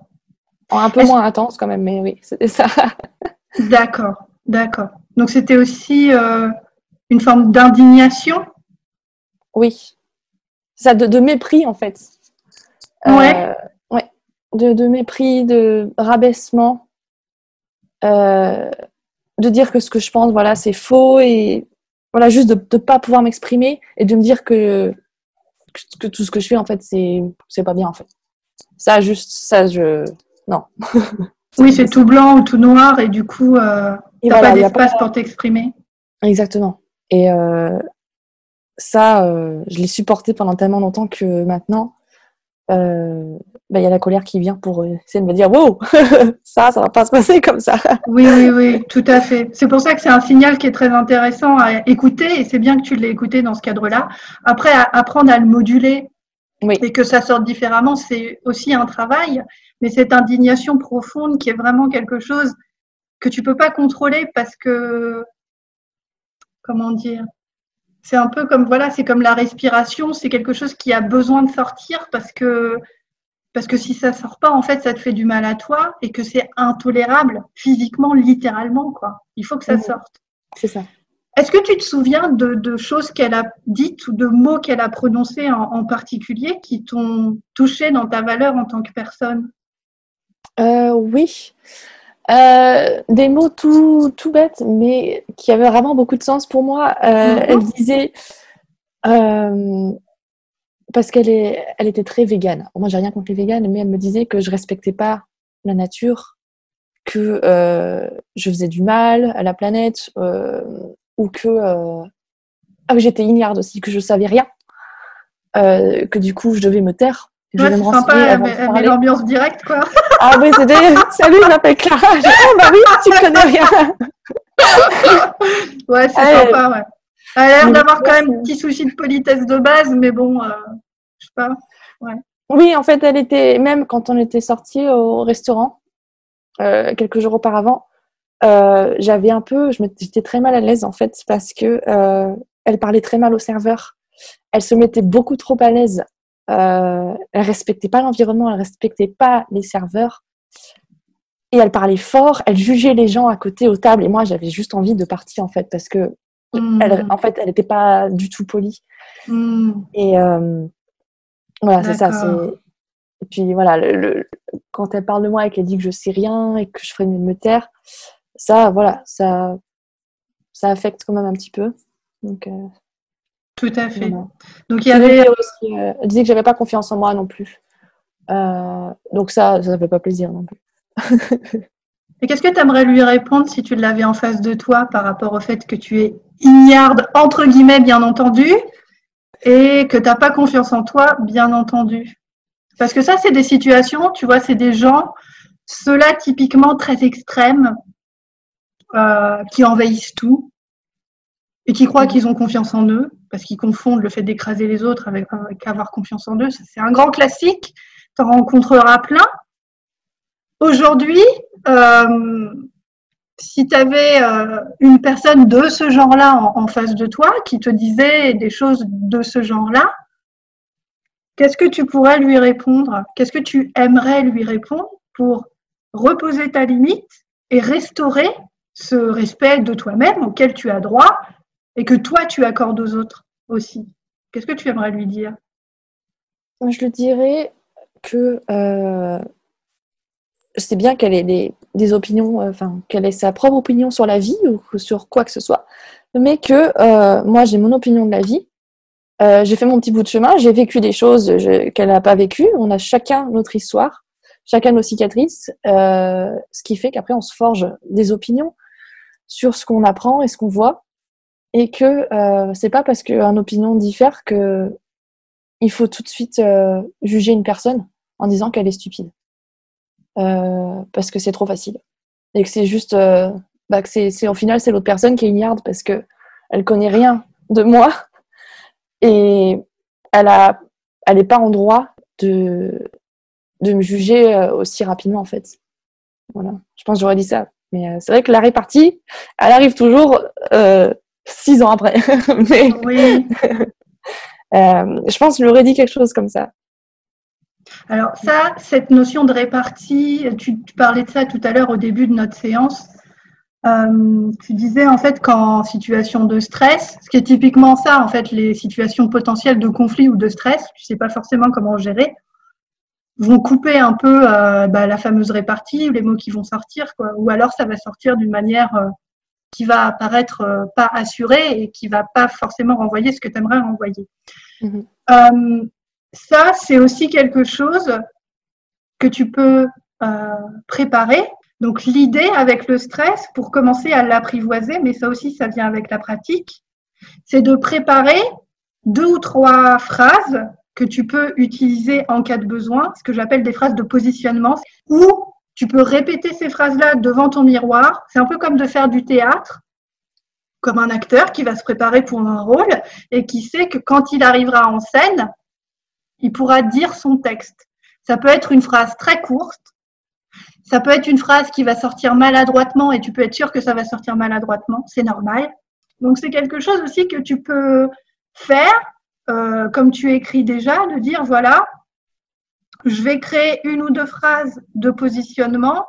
S2: Un peu moins intense quand même, mais oui, c'était ça.
S3: d'accord, d'accord. Donc, c'était aussi euh, une forme d'indignation
S2: Oui. Ça, de, mépris en fait.
S3: Oui.
S2: Euh, ouais. De, mépris, de rabaissement. Euh, de dire que ce que je pense, voilà, c'est faux et voilà, juste de ne pas pouvoir m'exprimer et de me dire que, que tout ce que je fais, en fait, c'est, pas bien, en fait. Ça, juste, ça, je. Non.
S3: oui, c'est tout blanc ou tout noir et du coup, euh, n'y a pas d'espace pour t'exprimer.
S2: Exactement. Et, euh, ça, euh, je l'ai supporté pendant tellement longtemps que maintenant, euh, il y a la colère qui vient pour essayer de me dire wow, ça, ça va pas se passer comme ça.
S3: Oui, oui, oui, tout à fait. C'est pour ça que c'est un signal qui est très intéressant à écouter et c'est bien que tu l'aies écouté dans ce cadre-là. Après, apprendre à le moduler et que ça sorte différemment, c'est aussi un travail. Mais cette indignation profonde qui est vraiment quelque chose que tu peux pas contrôler parce que, comment dire, c'est un peu comme voilà, c'est comme la respiration, c'est quelque chose qui a besoin de sortir parce que parce que si ça sort pas, en fait, ça te fait du mal à toi et que c'est intolérable physiquement, littéralement, quoi. Il faut que ça sorte.
S2: C'est ça.
S3: Est-ce que tu te souviens de, choses qu'elle a dites ou de mots qu'elle a prononcés en, particulier qui t'ont touché dans ta valeur en tant que personne?
S2: Euh, Oui. Euh, des mots tout, tout bêtes, mais qui avaient vraiment beaucoup de sens pour moi. Euh, mhm. Elle disait, euh, parce qu'elle elle était très végane. Moi, j'ai rien contre les véganes, mais elle me disait que je respectais pas la nature, que je faisais du mal à la planète, ou que ah, j'étais ignarde aussi, que je savais rien, que du coup je devais me taire
S3: je ouais, c'est sympa, mais l'ambiance directe, quoi.
S2: Ah oui, c'était Salut, je m'appelle Clara. oh, bah oui, tu connais rien.
S3: ouais, c'est sympa, ouais. Elle a l'air d'avoir quand même un petit souci de politesse de base, mais bon, euh, je sais pas. Ouais.
S2: Oui, en fait, elle était, même quand on était sortis au restaurant, euh, quelques jours auparavant, euh, j'avais un peu, j'étais très mal à l'aise en fait, parce que elle parlait très mal au serveur. Elle se mettait beaucoup trop à l'aise euh, elle respectait pas l'environnement, elle respectait pas les serveurs. Et elle parlait fort, elle jugeait les gens à côté aux tables. Et moi, j'avais juste envie de partir en fait parce que hmm. elle, en fait, elle n'était pas du tout polie. Hmm. Et euh, voilà, c'est ça. Et puis voilà, le, quand elle parle de moi et qu'elle dit que je sais rien et que je ferais mieux de me taire, ça, voilà, ça, ça affecte quand même un petit peu. Donc, euh,
S3: tout à fait. Donc il y avait
S2: aussi, euh, elle disait que j'avais pas confiance en moi non plus. Euh, donc ça, ça ne fait pas plaisir non plus.
S3: Et qu'est-ce que tu aimerais lui répondre si tu l'avais en face de toi par rapport au fait que tu es ignarde, entre guillemets, bien entendu, et que tu n'as pas confiance en toi, bien entendu? Parce que ça, c'est des situations, tu vois, c'est des gens, ceux-là typiquement très extrêmes, euh, qui envahissent tout et qui croient qu'ils ont confiance en eux parce qu'ils confondent le fait d'écraser les autres avec, avoir confiance en eux. C'est un grand classique, tu en rencontreras plein. Aujourd'hui, euh, si tu avais euh, une personne de ce genre-là en, face de toi qui te disait des choses de ce genre-là, qu'est-ce que tu pourrais lui répondre? Qu'est-ce que tu aimerais lui répondre pour reposer ta limite et restaurer ce respect de toi-même auquel tu as droit et que toi, tu accordes aux autres aussi. Qu'est-ce que tu aimerais lui dire?
S2: Je lui dirais que euh, c'est bien qu'elle ait des, opinions, euh, enfin, qu'elle ait sa propre opinion sur la vie ou sur quoi que ce soit, mais que euh, moi, j'ai mon opinion de la vie. j'ai fait mon petit bout de chemin, j'ai vécu des choses qu'elle n'a pas vécues. On a chacun notre histoire, chacun nos cicatrices, ce qui fait qu'après, on se forge des opinions sur ce qu'on apprend et ce qu'on voit et que euh, c'est pas parce qu'une opinion diffère que il faut tout de suite euh, juger une personne en disant qu'elle est stupide. Euh, parce que c'est trop facile. Et que c'est juste bah, que c'est au final c'est l'autre personne qui est ignarde parce que elle connaît rien de moi. Et elle a elle pas en droit de de me juger aussi rapidement en fait. Voilà. Je pense que j'aurais dit ça. Mais c'est vrai que la répartie elle arrive toujours six ans après. Mais oui. euh, je pense que je lui aurais dit quelque chose comme ça.
S3: Alors ça, cette notion de répartie, tu, parlais de ça tout à l'heure au début de notre séance. Euh, tu disais en fait qu'en situation de stress, ce qui est typiquement ça, en fait, les situations potentielles de conflit ou de stress, tu sais pas forcément comment gérer, vont couper un peu euh, bah, la fameuse répartie, les mots qui vont sortir, quoi. Ou alors ça va sortir d'une manière qui va apparaître euh, pas assuré et qui va pas forcément renvoyer ce que tu aimerais renvoyer. Mhm. Euh, ça, c'est aussi quelque chose que tu peux euh, préparer. Donc l'idée avec le stress, pour commencer à l'apprivoiser, mais ça aussi, ça vient avec la pratique, c'est de préparer
S1: deux ou trois phrases que tu peux utiliser en cas de besoin, ce que j'appelle des phrases de positionnement, où tu peux répéter ces phrases-là devant ton miroir. C'est un peu comme de faire du théâtre, comme un acteur qui va se préparer pour un rôle et qui sait que quand il arrivera en scène, il pourra dire son texte. Ça peut être une phrase très courte, ça peut être une phrase qui va sortir maladroitement et tu peux être sûr que ça va sortir maladroitement, c'est normal. Donc c'est quelque chose aussi que tu peux faire, euh, comme tu écris déjà, de dire voilà, je vais créer une ou deux phrases de positionnement.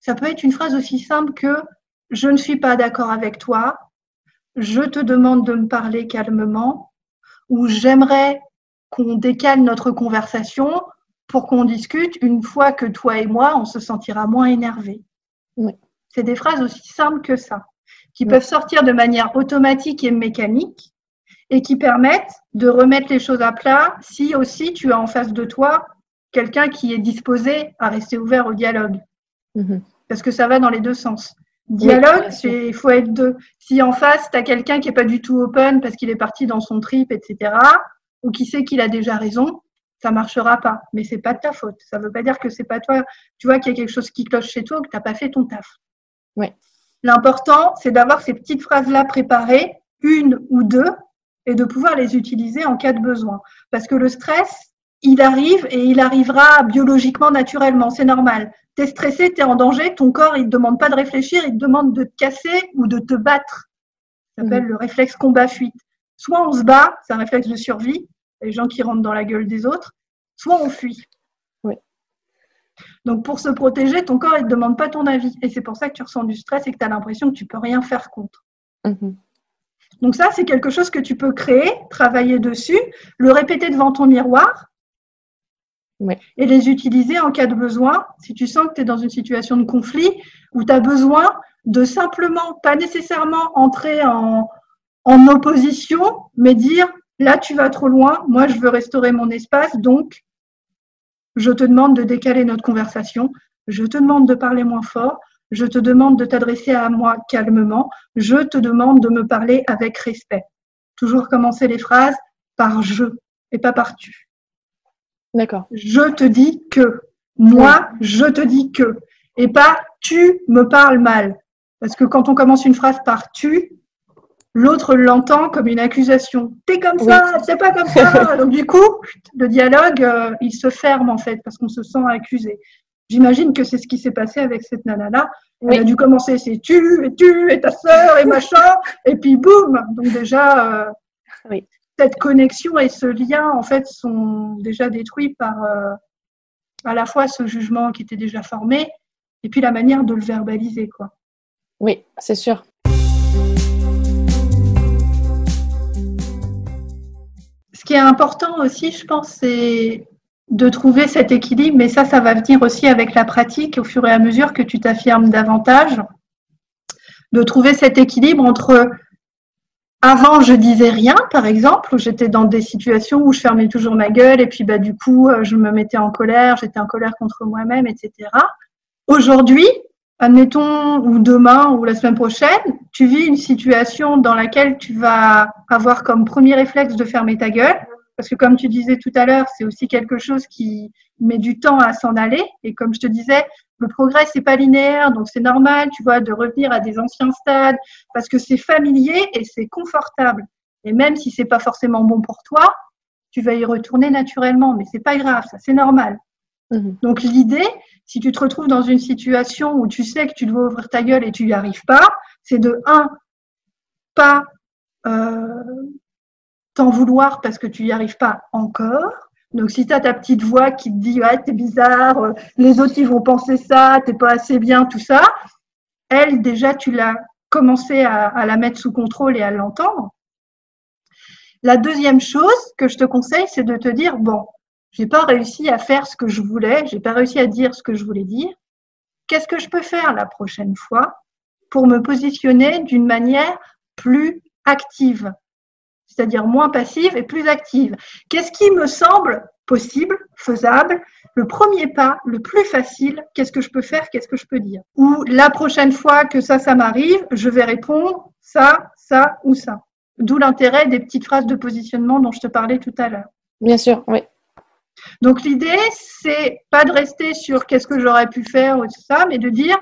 S1: Ça peut être une phrase aussi simple que je ne suis pas d'accord avec toi, je te demande de me parler calmement, ou j'aimerais qu'on décale notre conversation pour qu'on discute une fois que toi et moi, on se sentira moins énervés. C'est des phrases aussi simples que ça, qui peuvent sortir de manière automatique et mécanique et qui permettent de remettre les choses à plat si aussi tu as en face de toi quelqu'un qui est disposé à rester ouvert au dialogue. Mhm. Parce que ça va dans les deux sens. Dialogue, il faut être deux. Si en face, tu as quelqu'un qui n'est pas du tout open parce qu'il est parti dans son trip, etc., ou qui sait qu'il a déjà raison, ça marchera pas. Mais c'est pas de ta faute. Ça veut pas dire que c'est pas toi. Tu vois qu'il y a quelque chose qui cloche chez toi ou que tu n'as pas fait ton taf.
S2: Ouais.
S1: L'important, c'est d'avoir ces petites phrases-là préparées, une ou deux, et de pouvoir les utiliser en cas de besoin. Parce que le stress, il arrive et il arrivera biologiquement, naturellement. C'est normal. Tu es stressé, tu es en danger, ton corps, il ne demande pas de réfléchir, il te demande de te casser ou de te battre. Ça s'appelle mmh. le réflexe combat-fuite. Soit on se bat, c'est un réflexe de survie, les gens qui rentrent dans la gueule des autres, soit on fuit.
S2: Oui.
S1: Donc pour se protéger, ton corps, il ne demande pas ton avis. Et c'est pour ça que tu ressens du stress et que tu as l'impression que tu ne peux rien faire contre.
S2: Mmh.
S1: Donc ça, c'est quelque chose que tu peux créer, travailler dessus, le répéter devant ton miroir et les utiliser en cas de besoin. Si tu sens que tu es dans une situation de conflit où tu as besoin de simplement, pas nécessairement entrer en, en opposition, mais dire là tu vas trop loin, moi je veux restaurer mon espace, donc je te demande de décaler notre conversation, je te demande de parler moins fort, je te demande de t'adresser à moi calmement, je te demande de me parler avec respect. Toujours commencer les phrases par je et pas par tu.
S2: D'accord.
S1: Je te dis que. Moi, je te dis que. Et pas tu me parles mal. Parce que quand on commence une phrase par tu, l'autre l'entend comme une accusation. T'es comme ça, c'est pas comme ça. Donc du coup, le dialogue, euh, il se ferme en fait parce qu'on se sent accusé. J'imagine que c'est ce qui s'est passé avec cette nana-là. Elle a dû commencer, c'est tu, et tu, et ta sœur, et machin, et puis boum Donc déjà,
S2: euh,
S1: cette connexion et ce lien, en fait, sont déjà détruits par euh, à la fois ce jugement qui était déjà formé, et puis la manière de le verbaliser, quoi.
S2: Oui, c'est sûr.
S1: Ce qui est important aussi, je pense, c'est de trouver cet équilibre, mais ça, ça va venir aussi avec la pratique au fur et à mesure que tu t'affirmes davantage, de trouver cet équilibre entre avant, je disais rien, par exemple, où j'étais dans des situations où je fermais toujours ma gueule et puis bah, du coup, euh, je me mettais en colère, j'étais en colère contre moi-même, etc. Aujourd'hui, admettons, ou demain ou la semaine prochaine, tu vis une situation dans laquelle tu vas avoir comme premier réflexe de fermer ta gueule parce que comme tu disais tout à l'heure, c'est aussi quelque chose qui met du temps à s'en aller. Et comme je te disais, le progrès, c'est pas linéaire, donc c'est normal, tu vois, de revenir à des anciens stades, parce que c'est familier et c'est confortable. Et même si c'est pas forcément bon pour toi, tu vas y retourner naturellement, mais c'est pas grave, ça c'est normal. Mhm. Donc l'idée, si tu te retrouves dans une situation où tu sais que tu dois ouvrir ta gueule et tu n'y arrives pas, c'est de un, pas euh, t'en vouloir parce que tu n'y arrives pas encore. Donc, si tu as ta petite voix qui te dit Ouais, t'es bizarre, euh, les autres ils vont penser ça, t'es pas assez bien, tout ça, elle, déjà, tu l'as commencé à, la mettre sous contrôle et à l'entendre. La deuxième chose que je te conseille, c'est de te dire Bon, j'ai pas réussi à faire ce que je voulais, j'ai pas réussi à dire ce que je voulais dire. Qu'est-ce que je peux faire la prochaine fois pour me positionner d'une manière plus active? C'est-à-dire moins passive et plus active. Qu'est-ce qui me semble possible, faisable Le premier pas, le plus facile, qu'est-ce que je peux faire Qu'est-ce que je peux dire? Ou la prochaine fois que ça, ça m'arrive, je vais répondre ça, ça ou ça. D'où l'intérêt des petites phrases de positionnement dont je te parlais tout à l'heure.
S2: Bien sûr, oui.
S1: Donc l'idée, c'est pas de rester sur qu'est-ce que j'aurais pu faire ou tout ça, mais de dire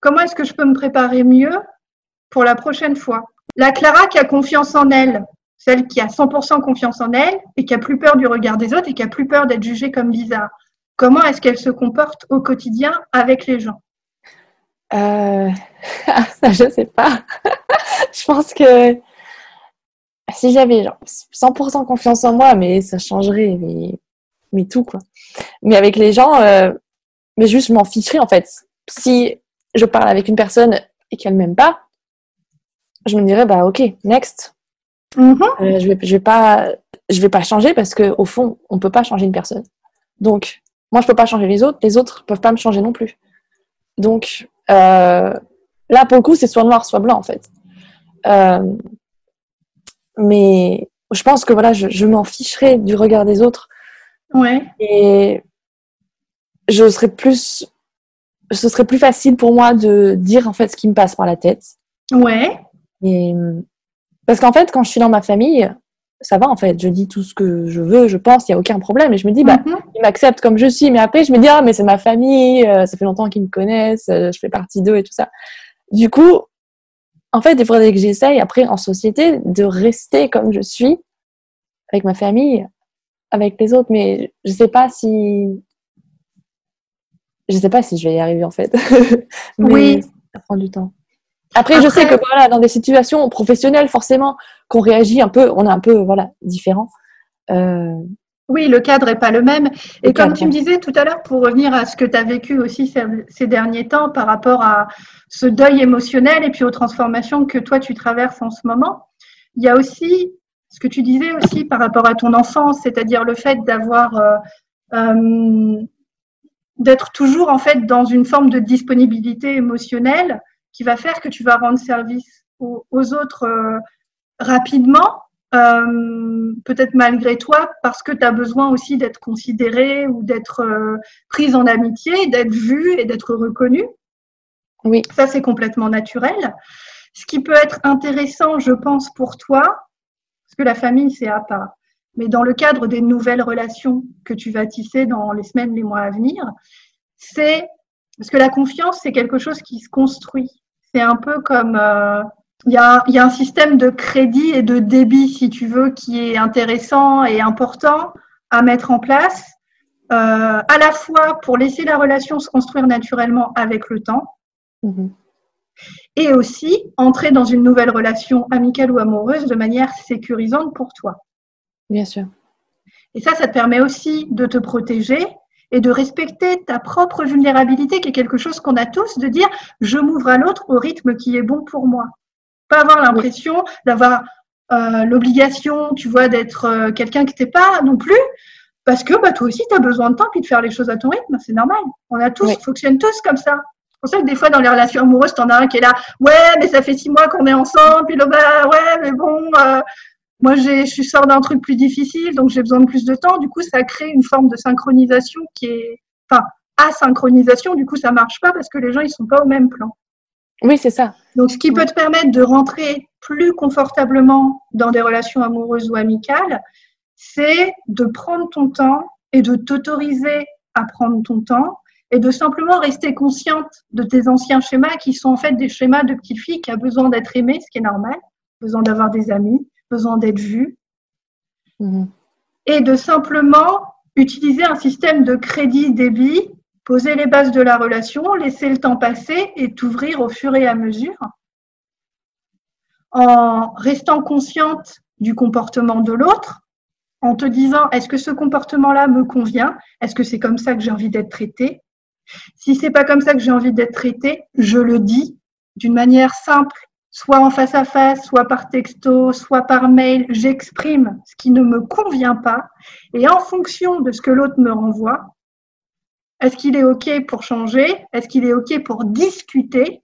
S1: comment est-ce que je peux me préparer mieux pour la prochaine fois? La Clara qui a confiance en elle, celle qui a 100% confiance en elle et qui a plus peur du regard des autres et qui a plus peur d'être jugée comme bizarre. Comment est-ce qu'elle se comporte au quotidien avec les gens?
S2: Euh... Ça, je sais pas. je pense que si j'avais 100% confiance en moi, mais ça changerait, mais, tout quoi. Mais avec les gens, euh... mais juste je m'en ficherais en fait. Si je parle avec une personne et qu'elle m'aime pas, je me dirais bah ok, next.
S1: Mhm.
S2: Euh, je vais je vais pas je vais pas changer parce que au fond on peut pas changer une personne. Donc moi je peux pas changer les autres, les autres peuvent pas me changer non plus. Donc euh, là pour le coup c'est soit noir soit blanc en fait. Euh, mais je pense que voilà je, je m'en ficherai du regard des autres
S1: Ouais.
S2: et je serais plus ce serait plus facile pour moi de dire en fait ce qui me passe par la tête
S1: Ouais.
S2: et parce qu'en fait quand je suis dans ma famille ça va en fait. Je dis tout ce que je veux je pense il y a aucun problème. Et je me dis bah
S1: Mhm.
S2: ils m'acceptent comme je suis. Mais après je me dis ah mais c'est ma famille euh, ça fait longtemps qu'ils me connaissent euh, je fais partie d'eux et tout ça. Du coup en fait il faudrait que j'essaye après en société de rester comme je suis avec ma famille avec les autres. Mais je sais pas si je sais pas si je vais y arriver en fait. Mais
S1: Oui.
S2: ça prend du temps après, je sais que voilà dans des situations professionnelles forcément qu'on réagit un peu on est un peu voilà différent. Euh,
S1: Oui, le cadre n'est pas le même. Et
S2: Le
S1: comme
S2: cadre,
S1: tu me disais tout à l'heure, pour revenir à ce que tu as vécu aussi ces, ces derniers temps par rapport à ce deuil émotionnel et puis aux transformations que toi tu traverses en ce moment, il y a aussi ce que tu disais aussi par rapport à ton enfance, c'est-à-dire le fait d'avoir euh, euh, d'être toujours en fait dans une forme de disponibilité émotionnelle qui va faire que tu vas rendre service aux, aux autres euh, rapidement euh, peut-être malgré toi, parce que tu as besoin aussi d'être considéré ou d'être euh, prise en amitié, d'être vue et d'être reconnue.
S2: Oui.
S1: Ça, c'est complètement naturel. Ce qui peut être intéressant, je pense, pour toi, parce que la famille, c'est à part, mais dans le cadre des nouvelles relations que tu vas tisser dans les semaines, les mois à venir, c'est parce que la confiance, c'est quelque chose qui se construit. C'est un peu comme euh, il y, a, il y a un système de crédit et de débit, si tu veux, qui est intéressant et important à mettre en place, euh, à la fois pour laisser la relation se construire naturellement avec le temps,
S2: mhm.
S1: et aussi entrer dans une nouvelle relation amicale ou amoureuse de manière sécurisante pour toi.
S2: bien sûr
S1: Et ça, ça te permet aussi de te protéger et de respecter ta propre vulnérabilité, qui est quelque chose qu'on a tous, de dire je m'ouvre à l'autre au rythme qui est bon pour moi. Pas avoir l'impression d'avoir euh, l'obligation, tu vois, d'être euh, quelqu'un qui t'es pas non plus, parce que bah, toi aussi, tu as besoin de temps puis de faire les choses à ton rythme, c'est normal. On a tous,
S2: Oui.
S1: fonctionne tous comme ça. C'est pour ça que des fois, dans les relations amoureuses, t'en as un qui est là, ouais, mais ça fait six mois qu'on est ensemble, puis là, bah, ouais, mais bon, euh, moi, j'ai, je suis sort d'un truc plus difficile, donc j'ai besoin de plus de temps. Du coup, ça crée une forme de synchronisation qui est, enfin, asynchronisation. Du coup, ça marche pas parce que les gens, ils sont pas au même plan.
S2: oui c'est ça
S1: Donc, ce qui peut te permettre de rentrer plus confortablement dans des relations amoureuses ou amicales, c'est de prendre ton temps et de t'autoriser à prendre ton temps et de simplement rester consciente de tes anciens schémas qui sont en fait des schémas de petite fille qui a besoin d'être aimée, ce qui est normal, besoin d'avoir des amis, besoin d'être vue,
S2: Mhm.
S1: et de simplement utiliser un système de crédit-débit, poser les bases de la relation, laisser le temps passer et t'ouvrir au fur et à mesure en restant consciente du comportement de l'autre, en te disant est-ce que ce comportement-là me convient? Est-ce que c'est comme ça que j'ai envie d'être traité? Si c'est pas comme ça que j'ai envie d'être traité, je le dis d'une manière simple, soit en face à face, soit par texto, soit par mail, j'exprime ce qui ne me convient pas et en fonction de ce que l'autre me renvoie, est-ce qu'il est OK pour changer? Est-ce qu'il est OK pour discuter?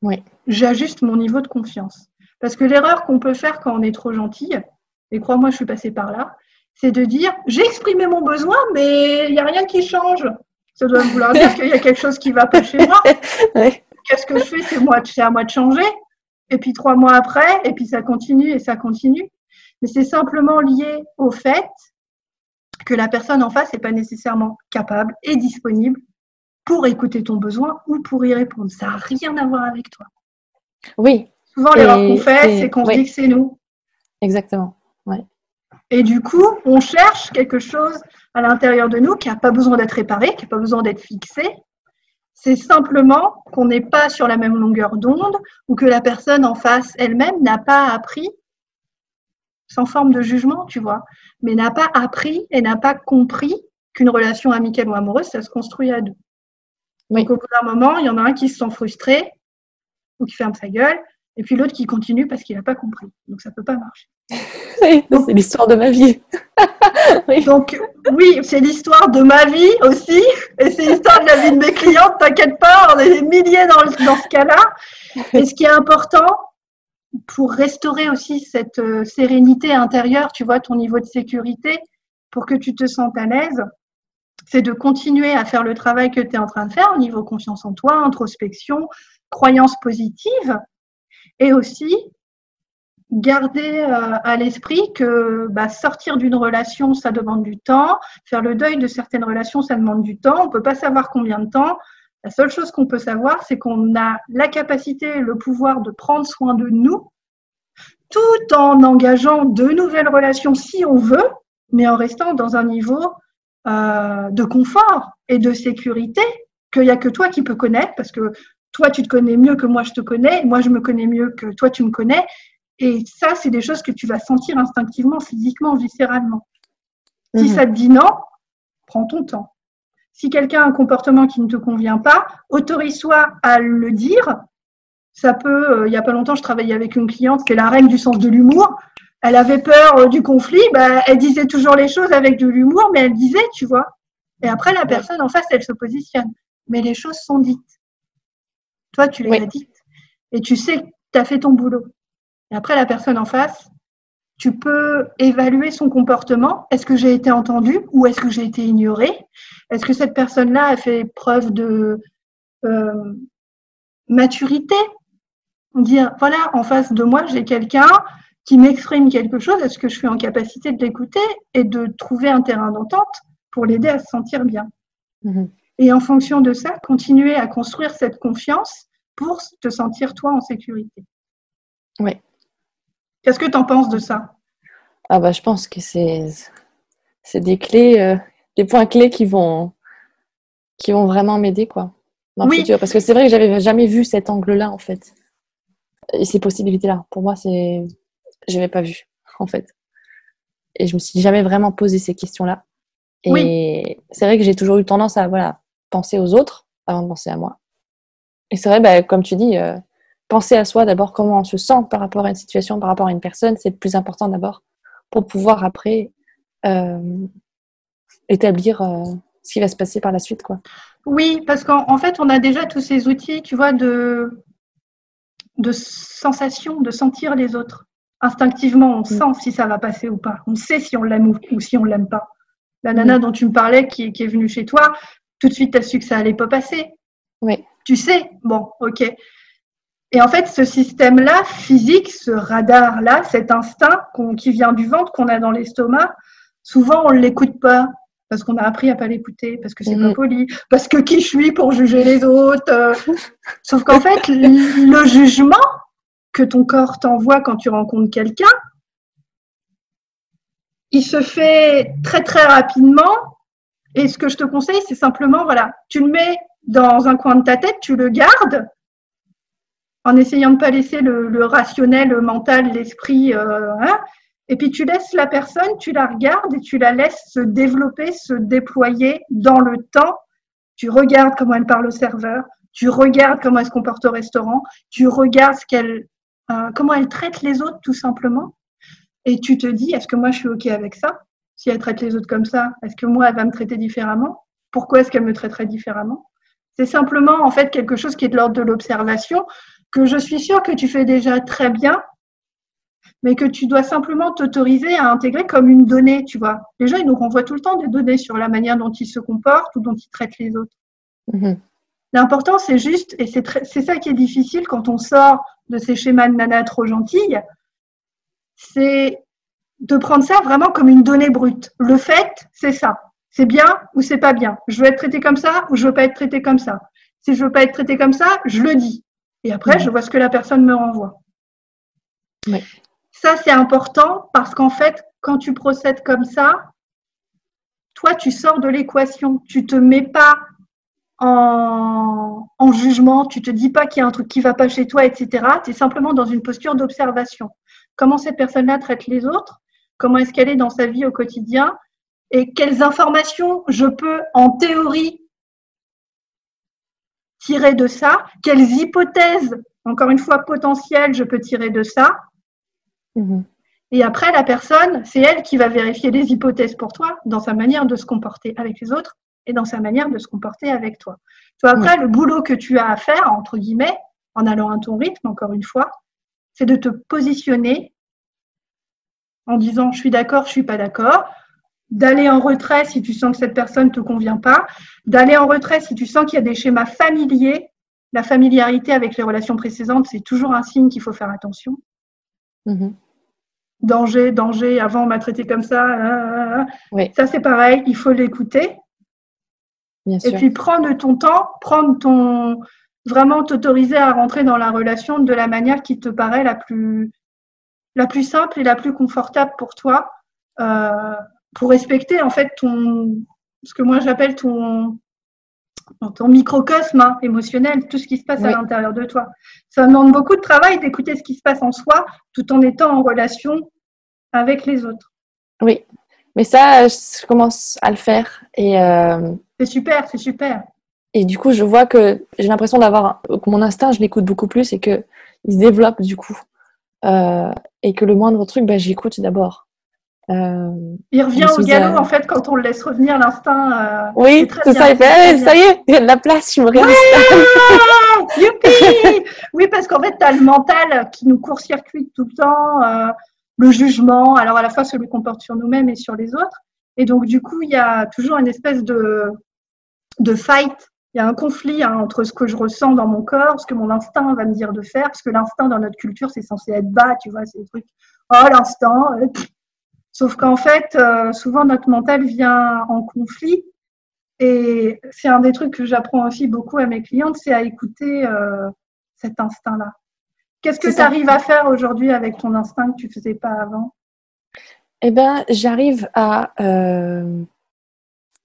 S2: Oui.
S1: J'ajuste mon niveau de confiance. Parce que l'erreur qu'on peut faire quand on est trop gentille, et crois-moi, je suis passée par là, c'est de dire j'ai exprimé mon besoin, mais il n'y a rien qui change. Ça doit vouloir dire qu'il y a quelque chose qui ne va pas chez moi.
S2: Ouais.
S1: Qu'est-ce que je fais C'est moi, c'est à moi de changer. et puis trois mois après, et puis ça continue et ça continue. Mais c'est simplement lié au fait que la personne en face n'est pas nécessairement capable et disponible pour écouter ton besoin ou pour y répondre. Ça n'a rien à voir avec toi.
S2: Oui.
S1: Souvent, l'erreur qu'on fait, c'est qu'on se dit que c'est nous.
S2: Exactement. Ouais.
S1: Et du coup, on cherche quelque chose à l'intérieur de nous qui n'a pas besoin d'être réparé, qui n'a pas besoin d'être fixé. C'est simplement qu'on n'est pas sur la même longueur d'onde ou que la personne en face elle-même n'a pas appris, sans forme de jugement, tu vois, mais n'a pas appris et n'a pas compris qu'une relation amicale ou amoureuse, ça se construit à deux. Donc au bout d'un moment, il y en a un qui se sent frustré ou qui ferme sa gueule, et puis l'autre qui continue parce qu'il n'a pas compris. Donc ça ne peut pas marcher.
S2: c'est l'histoire de ma vie.
S1: Donc oui, c'est l'histoire de ma vie aussi, et c'est l'histoire de la vie de mes clientes. T'inquiète pas, on est des milliers dans, dans ce cas-là. Et ce qui est important pour restaurer aussi cette euh, sérénité intérieure, tu vois, ton niveau de sécurité, pour que tu te sentes à l'aise, c'est de continuer à faire le travail que tu es en train de faire au niveau confiance en toi, introspection, croyance positive, et aussi garder euh, à l'esprit que bah, sortir d'une relation, ça demande du temps, faire le deuil de certaines relations, ça demande du temps, on ne peut pas savoir combien de temps. La seule chose qu'on peut savoir, c'est qu'on a la capacité, le pouvoir de prendre soin de nous, tout en engageant de nouvelles relations si on veut, mais en restant dans un niveau euh, de confort et de sécurité qu'il n'y a que toi qui peux connaître, parce que toi, tu te connais mieux que moi, je te connais, moi, je me connais mieux que toi, tu me connais. Et ça, c'est des choses que tu vas sentir instinctivement, physiquement, viscéralement. Si mhm. ça te dit non, prends ton temps. Si quelqu'un a un comportement qui ne te convient pas, autorise-toi à le dire. Ça peut, euh, il n'y a pas longtemps, je travaillais avec une cliente qui est la reine du sens de l'humour elle avait peur euh, du conflit, bah, elle disait toujours les choses avec de l'humour, mais elle disait, tu vois. Et après, la personne en face, elle se positionne. Mais les choses sont dites. Toi, tu les as dites. Et tu sais que tu as fait ton boulot. Et après, la personne en face, tu peux évaluer son comportement. Est-ce que j'ai été entendue ou est-ce que j'ai été ignorée Est-ce que cette personne-là a fait preuve de euh, maturité? Dire, voilà, en face de moi, j'ai quelqu'un qui m'exprime quelque chose, est-ce que je suis en capacité de l'écouter et de trouver un terrain d'entente pour l'aider à se sentir bien? Mhm. Et en fonction de ça, continuer à construire cette confiance pour te sentir toi en sécurité.
S2: Oui.
S1: Qu'est-ce que tu en penses de ça?
S2: Ah bah je pense que c'est c'est des clés, euh, des points clés qui vont qui vont vraiment m'aider quoi. oui. Parce que c'est vrai que j'avais jamais vu cet angle-là en fait. Et ces possibilités-là. Pour moi, c'est je n'avais pas vu, en fait. Et je me suis jamais vraiment posé ces questions-là. Et c'est vrai que j'ai toujours eu tendance à voilà, penser aux autres avant de penser à moi. Et c'est vrai, bah, comme tu dis, euh, penser à soi d'abord, comment on se sent par rapport à une situation, par rapport à une personne, c'est le plus important d'abord pour pouvoir après euh, établir euh, ce qui va se passer par la suite. Quoi.
S1: Oui, parce qu'en fait, on a déjà tous ces outils, tu vois, de, de sensation, de sentir les autres. Instinctivement, on mm. sent si ça va passer ou pas. On sait si on l'aime ou, si on l'aime pas. La nana mm. dont tu me parlais qui, est venue chez toi, tout de suite, tu as su que ça allait pas passer.
S2: Oui.
S1: Tu sais, bon, ok. Et en fait, ce système-là, physique, ce radar-là, cet instinct qui vient du ventre, qu'on a dans l'estomac, souvent on ne l'écoute pas parce qu'on a appris à pas l'écouter, parce que c'est pas mm. poli, parce que qui je suis pour juger les autres. Euh. Sauf qu'en fait, le jugement, que ton corps t'envoie quand tu rencontres quelqu'un, il se fait très très rapidement. Et ce que je te conseille, c'est simplement, voilà, tu le mets dans un coin de ta tête, tu le gardes, en essayant de ne pas laisser le, rationnel, le mental, l'esprit, euh, hein, et puis tu laisses la personne, tu la regardes et tu la laisses se développer, se déployer dans le temps. Tu regardes comment elle parle au serveur, tu regardes comment elle se comporte au restaurant, tu regardes qu'elle euh, comment elle traite les autres tout simplement. Et tu te dis, est-ce que moi je suis OK avec ça? Si elle traite les autres comme ça, est-ce que moi elle va me traiter différemment? Pourquoi est-ce qu'elle me traiterait différemment? C'est simplement en fait quelque chose qui est de l'ordre de l'observation que je suis sûre que tu fais déjà très bien, mais que tu dois simplement t'autoriser à intégrer comme une donnée, tu vois. Les gens, ils nous renvoient tout le temps des données sur la manière dont ils se comportent ou dont ils traitent les autres.
S2: Mhm.
S3: L'important, c'est juste, et c'est ça qui est difficile quand on sort de ces schémas de nana trop gentille, c'est de prendre ça vraiment comme une donnée brute. Le fait, c'est ça. C'est bien ou c'est pas bien. Je veux être traité comme ça ou je veux pas être traité comme ça. Si je veux pas être traité comme ça, je le dis. Et après, je vois ce que la personne me renvoie. Ça, c'est important parce qu'en fait, quand tu procèdes comme ça, toi, tu sors de l'équation. Tu te mets pas en, en, jugement, tu te dis pas qu'il y a un truc qui va pas chez toi, etc. Tu es simplement dans une posture d'observation. Comment cette personne-là traite les autres? Comment est-ce qu'elle est dans sa vie au quotidien Et quelles informations je peux, en théorie, tirer de ça Quelles hypothèses, encore une fois potentielles, je peux tirer de ça mhm. Et après, la personne, c'est elle qui va vérifier les hypothèses pour toi dans sa manière de se comporter avec les autres et dans sa manière de se comporter avec toi. Toi, après, le boulot que tu as à faire, entre guillemets, en allant à ton rythme, encore une fois, c'est de te positionner en disant je suis d'accord, je suis pas d'accord, d'aller en retrait si tu sens que cette personne ne te convient pas, d'aller en retrait si tu sens qu'il y a des schémas familiers. La familiarité avec les relations précédentes, c'est toujours un signe qu'il faut faire attention. Mm-hmm. Danger, danger, avant on m'a traité comme ça. Ah, ah, ah, ça c'est pareil, il faut l'écouter. Et puis prendre ton temps, prendre ton vraiment t'autoriser à rentrer dans la relation de la manière qui te paraît la plus la plus simple et la plus confortable pour toi, euh, pour respecter en fait ton, ce que moi j'appelle ton, ton microcosme hein, émotionnel, tout ce qui se passe à l'intérieur de toi. Ça demande beaucoup de travail d'écouter ce qui se passe en soi tout en étant en relation avec les autres.
S2: Oui, mais ça, je commence à le faire. Et euh,
S3: C'est super, c'est super.
S2: Et du coup, je vois que j'ai l'impression d'avoir que mon instinct, je l'écoute beaucoup plus et que il se développe du coup. Euh, et que le moindre truc, bah, j'écoute d'abord.
S3: Euh, il revient au galop en fait quand on le laisse revenir l'instinct. Euh,
S2: oui, tout ça, il fait, ça y est, il y a de la place, je me
S3: réinstalle. Youpi oui, parce qu'en fait, tu as le mental qui nous court-circuite tout le temps, le jugement, alors à la fois celui qu'on porte sur nous-mêmes et sur les autres. Et donc, du coup, il y a toujours une espèce de, de fight il y a un conflit hein, entre ce que je ressens dans mon corps, ce que mon instinct va me dire de faire, parce que l'instinct dans notre culture, c'est censé être bas, tu vois, c'est des trucs, oh l'instinct. Euh, sauf qu'en fait, euh, souvent notre mental vient en conflit. Et c'est un des trucs que j'apprends aussi beaucoup à mes clientes, c'est à écouter euh, cet instinct-là. Qu'est-ce que tu arrives à faire aujourd'hui avec ton instinct que tu faisais pas avant?
S2: Eh bien, j'arrive à, à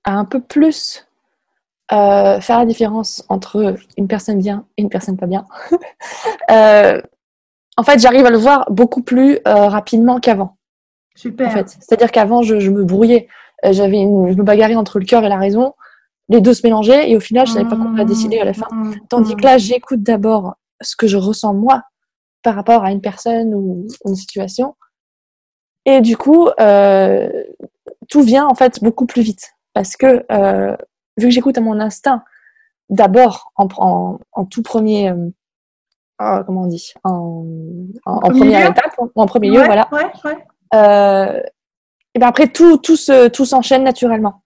S2: un peu plus euh, faire la différence entre une personne bien et une personne pas bien. euh, en fait, j'arrive à le voir beaucoup plus euh, rapidement qu'avant.
S3: Super.
S2: En fait. C'est-à-dire qu'avant, je, je, me brouillais. J'avais une, je me bagarrais entre le cœur et la raison. Les deux se mélangeaient et au final, je savais pas quoi décider à la fin. Mmh, mmh, Tandis que là, j'écoute d'abord ce que je ressens moi par rapport à une personne ou une situation. Et du coup, tout vient en fait beaucoup plus vite parce que euh, vu que j'écoute à mon instinct, d'abord en, en, tout premier, euh, oh, comment on dit, en, en, première étape, en, premier lieu, voilà. Euh, et ben après tout, tout se, tout s'enchaîne naturellement.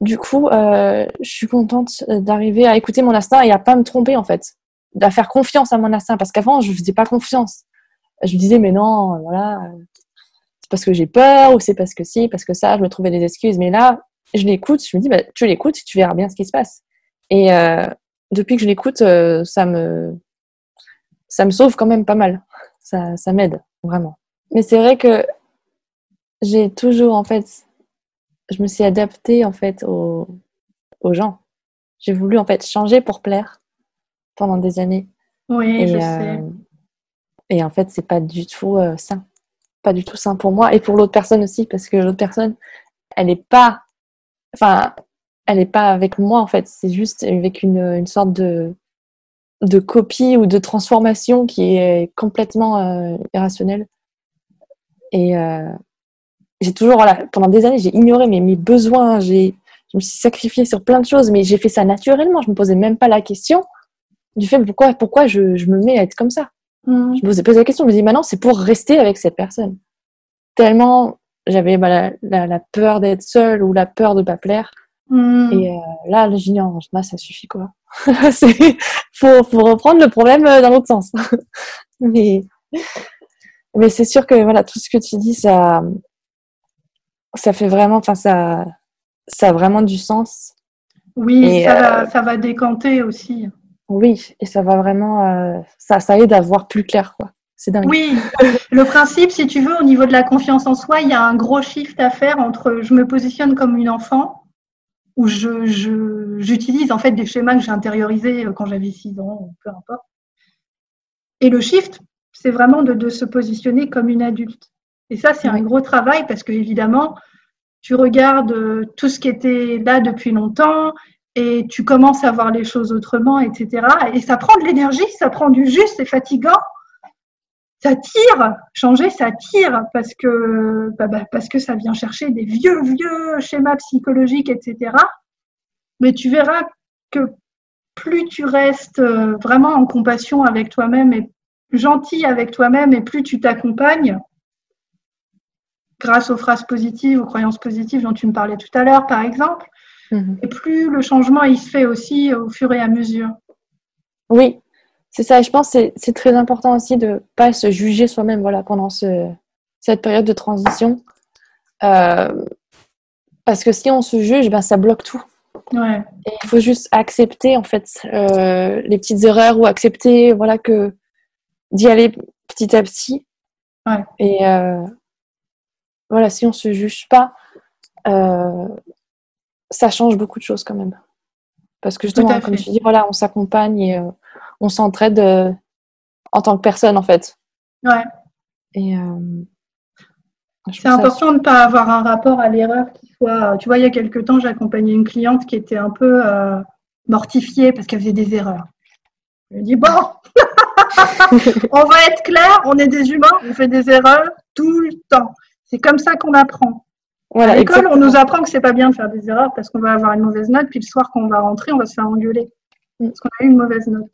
S2: Du coup, euh, je suis contente d'arriver à écouter mon instinct et à pas me tromper en fait, à faire confiance à mon instinct parce qu'avant je faisais pas confiance. Je me disais mais non, voilà, c'est parce que j'ai peur ou c'est parce que si, parce que ça, je me trouvais des excuses. Mais là, je l'écoute, je me dis, bah, tu l'écoutes, tu verras bien ce qui se passe. Et euh, depuis que je l'écoute, euh, ça me ça me sauve quand même pas mal. Ça, ça m'aide vraiment. Mais c'est vrai que j'ai toujours en fait, je me suis adaptée en fait aux, aux gens. J'ai voulu en fait changer pour plaire pendant des années.
S3: Oui, et, je sais.
S2: Euh, et en fait, c'est pas du tout sain. Pas du tout sain pour moi et pour l'autre personne aussi, parce que l'autre personne, elle n'est pas enfin, elle n'est pas avec moi en fait. C'est juste avec une, une, sorte de, de copie ou de transformation qui est complètement euh, irrationnelle. Et euh, j'ai toujours, voilà, pendant des années, j'ai ignoré mes, mes besoins. J'ai, je me suis sacrifiée sur plein de choses, mais j'ai fait ça naturellement. Je me posais même pas la question du fait pourquoi, pourquoi je, je me mets à être comme ça. Mmh. Je me posais la question. Je me dis maintenant, c'est pour rester avec cette personne. Tellement j'avais bah, la, la, peur d'être seule ou la peur de pas plaire Hmm. Et euh, là, le génie là, ça suffit quoi. c'est faut, faut reprendre le problème euh, dans l'autre sens. mais mais c'est sûr que voilà, tout ce que tu dis, ça, ça fait vraiment, enfin ça, ça a vraiment du sens.
S3: Oui, ça, euh, ça, va décanter aussi.
S2: Oui, et ça va vraiment, ça, ça aide à voir plus clair quoi.
S3: Oui, le principe, si tu veux, au niveau de la confiance en soi, il y a un gros shift à faire entre je me positionne comme une enfant, où je, j'utilise en fait des schémas que j'ai intériorisés euh, quand j'avais 6 ans, peu importe. Et le shift, c'est vraiment de, de, se positionner comme une adulte. Et ça, c'est un gros travail parce que évidemment, tu regardes euh, tout ce qui était là depuis longtemps et tu commences à voir les choses autrement, etc. Et ça prend de l'énergie, ça prend du jus, c'est fatigant ça tire, changer, ça tire parce que, bah, bah, parce que ça vient chercher des vieux, vieux schémas psychologiques, etc. Mais tu verras que plus tu restes euh, vraiment en compassion avec toi-même et gentil avec toi-même et plus tu t'accompagnes, grâce aux phrases positives, aux croyances positives dont tu me parlais tout à l'heure, par exemple, mm-hmm. et plus le changement il se fait aussi au fur et à mesure.
S2: Oui, c'est ça, je pense que c'est très important aussi de ne pas se juger soi-même voilà, pendant ce, cette période de transition. Euh, parce que si on se juge, ben, ça bloque tout.
S3: Ouais.
S2: Et il faut juste accepter en fait euh, les petites erreurs ou accepter voilà que d'y aller petit à petit.
S3: Ouais.
S2: Et euh, voilà, si on se juge pas, ça change beaucoup de choses quand même. Parce que justement, comme tu dis, voilà, on s'accompagne et on s'entraide euh, en tant que personne en fait.
S3: Ouais.
S2: Et euh,
S3: c'est important de ne pas avoir un rapport à l'erreur qui soit. Tu vois, il y a quelques temps, j'accompagnais une cliente qui était un peu euh, mortifiée parce qu'elle faisait des erreurs. Je lui ai dit bon, on va être clair, on est des humains, on fait des erreurs tout le temps. C'est comme ça qu'on apprend. Voilà, à l'école, on nous apprend que c'est pas bien de faire des erreurs parce qu'on va avoir une mauvaise note, puis le soir quand on va rentrer, on va se faire engueuler mm. parce qu'on a eu une mauvaise note.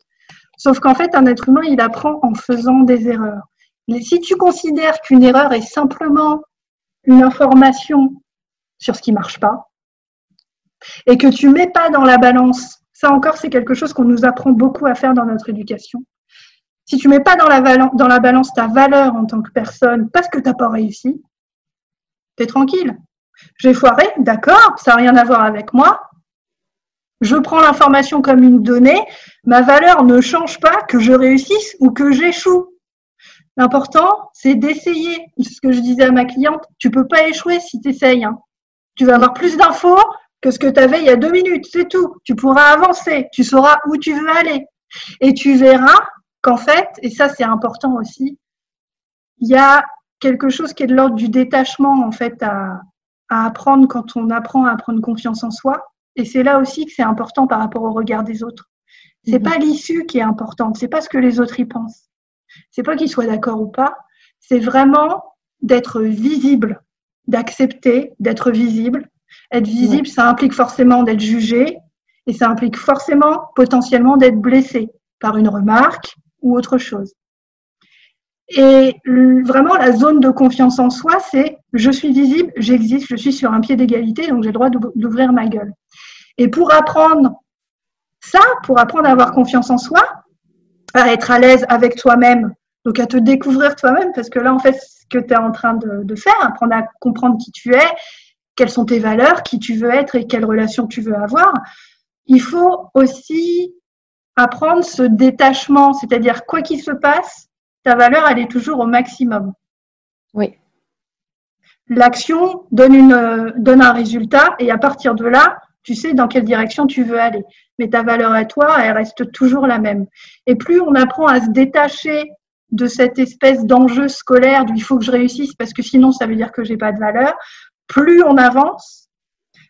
S3: Sauf qu'en fait, un être humain, il apprend en faisant des erreurs. Mais si tu considères qu'une erreur est simplement une information sur ce qui marche pas, et que tu mets pas dans la balance, ça encore, c'est quelque chose qu'on nous apprend beaucoup à faire dans notre éducation. Si tu mets pas dans la, balance ta valeur en tant que personne parce que tu n'as pas réussi, tu tranquille. J'ai foiré, d'accord, ça n'a rien à voir avec moi, je prends l'information comme une donnée, ma valeur ne change pas que je réussisse ou que j'échoue. L'important, c'est d'essayer. Ce que je disais à ma cliente, tu peux pas échouer si tu essayes. Hein. Tu vas avoir plus d'infos que ce que tu avais il y a deux minutes, c'est tout. Tu pourras avancer, tu sauras où tu veux aller. Et tu verras qu'en fait, et ça c'est important aussi, il y a quelque chose qui est de l'ordre du détachement en fait à, à apprendre quand on apprend à prendre confiance en soi. Et c'est là aussi que c'est important par rapport au regard des autres. C'est mhm. pas l'issue qui est importante, c'est pas ce que les autres y pensent. C'est pas qu'ils soient d'accord ou pas, c'est vraiment d'être visible, d'accepter d'être visible. Être visible, ça implique forcément d'être jugé et ça implique forcément potentiellement d'être blessé par une remarque ou autre chose. Et vraiment, la zone de confiance en soi, c'est je suis visible, j'existe, je suis sur un pied d'égalité, donc j'ai le droit d'ouvrir ma gueule. Et pour apprendre ça, pour apprendre à avoir confiance en soi, à être à l'aise avec toi-même, donc à te découvrir toi-même, parce que là, en fait, ce que tu es en train de, faire, apprendre à comprendre qui tu es, quelles sont tes valeurs, qui tu veux être et quelles relations tu veux avoir, il faut aussi apprendre ce détachement, c'est-à-dire quoi qu'il se passe, ta valeur, elle est toujours au maximum.
S2: Oui.
S3: L'action donne, une, donne un résultat et à partir de là, tu sais dans quelle direction tu veux aller. Mais ta valeur à toi, elle reste toujours la même. Et plus on apprend à se détacher de cette espèce d'enjeu scolaire du il faut que je réussisse parce que sinon ça veut dire que j'ai pas de valeur, plus on avance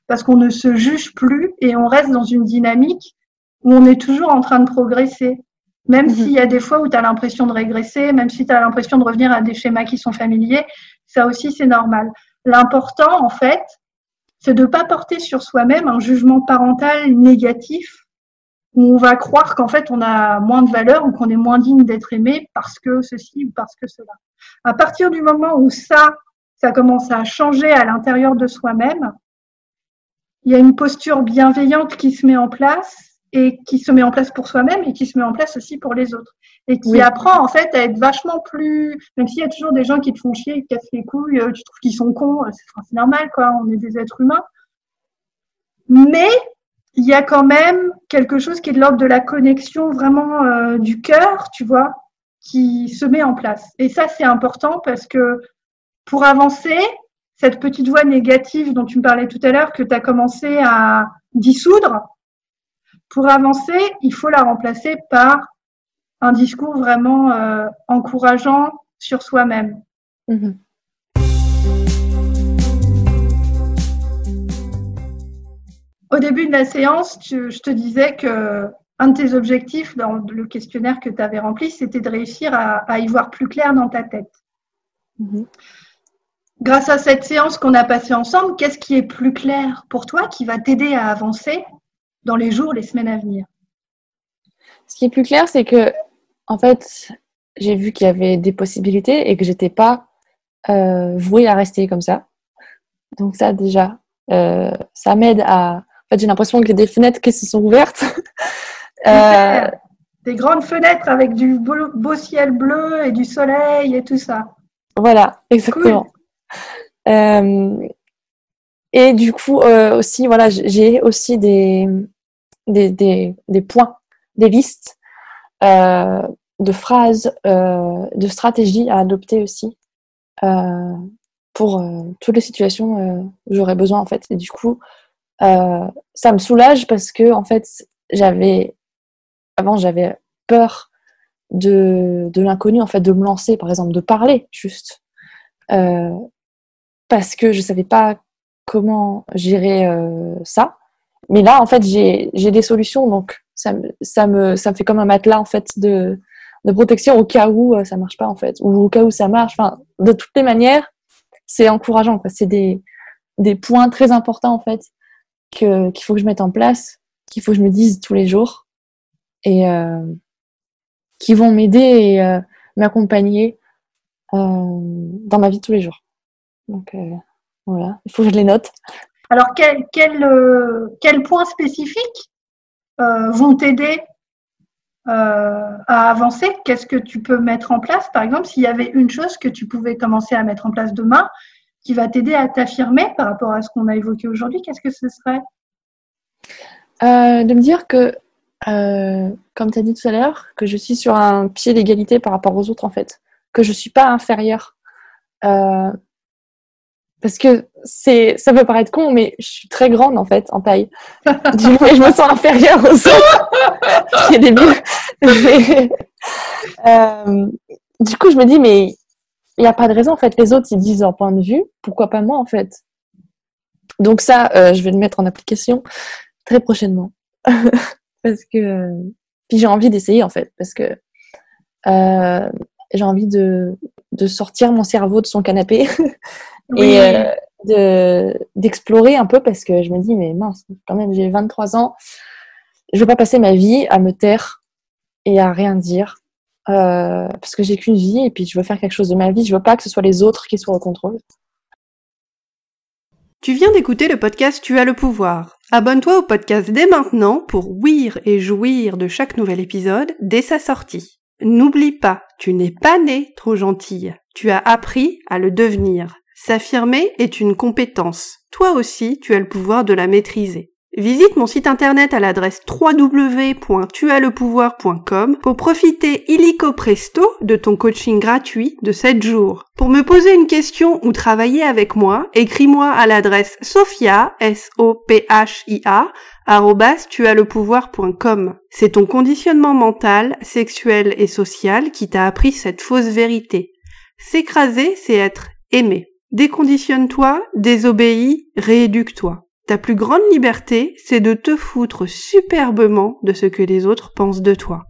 S3: parce qu'on ne se juge plus et on reste dans une dynamique où on est toujours en train de progresser. Même mhm. s'il y a des fois où tu as l'impression de régresser, même si tu as l'impression de revenir à des schémas qui sont familiers, ça aussi c'est normal. L'important en fait, c'est de ne pas porter sur soi-même un jugement parental négatif où on va croire qu'en fait on a moins de valeur ou qu'on est moins digne d'être aimé parce que ceci ou parce que cela. À partir du moment où ça, ça commence à changer à l'intérieur de soi-même, il y a une posture bienveillante qui se met en place et qui se met en place pour soi-même et qui se met en place aussi pour les autres. Et qui apprend en fait à être vachement plus, même s'il y a toujours des gens qui te font chier, qui cassent les couilles, euh, tu trouves qu'ils sont cons, euh, c'est normal quoi, on est des êtres humains. Mais il y a quand même quelque chose qui est de l'ordre de la connexion vraiment euh, du cœur, tu vois, qui se met en place. Et ça c'est important parce que pour avancer, cette petite voix négative dont tu me parlais tout à l'heure, que tu as commencé à dissoudre, pour avancer, il faut la remplacer par un discours vraiment euh, encourageant sur soi-même. Mhm. Au début de la séance, je te disais que un de tes objectifs dans le questionnaire que tu avais rempli, c'était de réussir à, y voir plus clair dans ta tête. Mhm. Grâce à cette séance qu'on a passée ensemble, qu'est-ce qui est plus clair pour toi qui va t'aider à avancer dans les jours, les semaines à venir
S2: Ce qui est plus clair, c'est que en fait, j'ai vu qu'il y avait des possibilités et que j'étais pas euh, vouée à rester comme ça. Donc ça déjà, euh, ça m'aide à. En fait, j'ai l'impression qu'il y a des fenêtres qui se sont ouvertes.
S3: euh... Des grandes fenêtres avec du beau, ciel bleu et du soleil et tout ça.
S2: Voilà, exactement. Et du coup euh, aussi, voilà, j'ai aussi des, des, des, points, des listes euh, de phrases, euh, de stratégies à adopter aussi pour toutes les situations où j'aurais besoin en fait. Et du coup, ça me soulage parce que en fait, j'avais avant j'avais peur de, de l'inconnu en fait, de me lancer par exemple, de parler juste parce que je savais pas comment gérer ça. Mais là, en fait, j'ai des solutions, donc ça, me, fait comme un matelas en fait de, protection au cas où euh, ça marche pas en fait, ou au cas où ça marche. De toutes les manières, c'est encourageant. Quoi. C'est des, points très importants en fait qu'il faut que je mette en place, qu'il faut que je me dise tous les jours et euh, qui vont m'aider et euh, m'accompagner euh, dans ma vie tous les jours. Donc euh, voilà, il faut que je les note.
S3: Alors quel quel quel point spécifique vont t'aider euh, à avancer? Qu'est-ce que tu peux mettre en place? Par exemple, s'il y avait une chose que tu pouvais commencer à mettre en place demain qui va t'aider à t'affirmer par rapport à ce qu'on a évoqué aujourd'hui, qu'est-ce que ce serait?
S2: Euh, De me dire que, euh, comme tu as dit tout à l'heure, que je suis sur un pied d'égalité par rapport aux autres en fait, que je ne suis pas inférieure. Parce que c'est, ça peut paraître con, mais je suis très grande en fait en taille. du coup, je me sens inférieure aux autres. qui est débile. du coup, je me dis, mais il n'y a pas de raison en fait. Les autres, ils disent leur point de vue. Pourquoi pas moi en fait? Donc ça, euh, je vais le mettre en application très prochainement parce que puis j'ai envie d'essayer en fait parce que euh, j'ai envie de, de sortir mon cerveau de son canapé et euh, de d'explorer un peu parce que je me dis mais mince quand même j'ai 23 ans je veux pas passer ma vie à me taire et à rien dire euh, parce que j'ai qu'une vie et puis je veux faire quelque chose de ma vie je veux pas que ce soit les autres qui soient au contrôle
S3: tu viens d'écouter le podcast Tu as le pouvoir. Abonne-toi au podcast dès maintenant pour ouïr et jouir de chaque nouvel épisode dès sa sortie. N'oublie pas, tu n'es pas né trop gentille. Tu as appris à le devenir. S'affirmer est une compétence. Toi aussi, tu as le pouvoir de la maîtriser. Visite mon site internet à l'adresse www.tuaslepouvoir.com pour profiter illico presto de ton coaching gratuit de 7 jours. Pour me poser une question ou travailler avec moi, écris-moi à l'adresse sophia, s o p h i a C'est ton conditionnement mental, sexuel et social qui t'a appris cette fausse vérité. S'écraser, c'est être aimé. Déconditionne-toi, désobéis, rééduque-toi. Ta plus grande liberté, c'est de te foutre superbement de ce que les autres pensent de toi.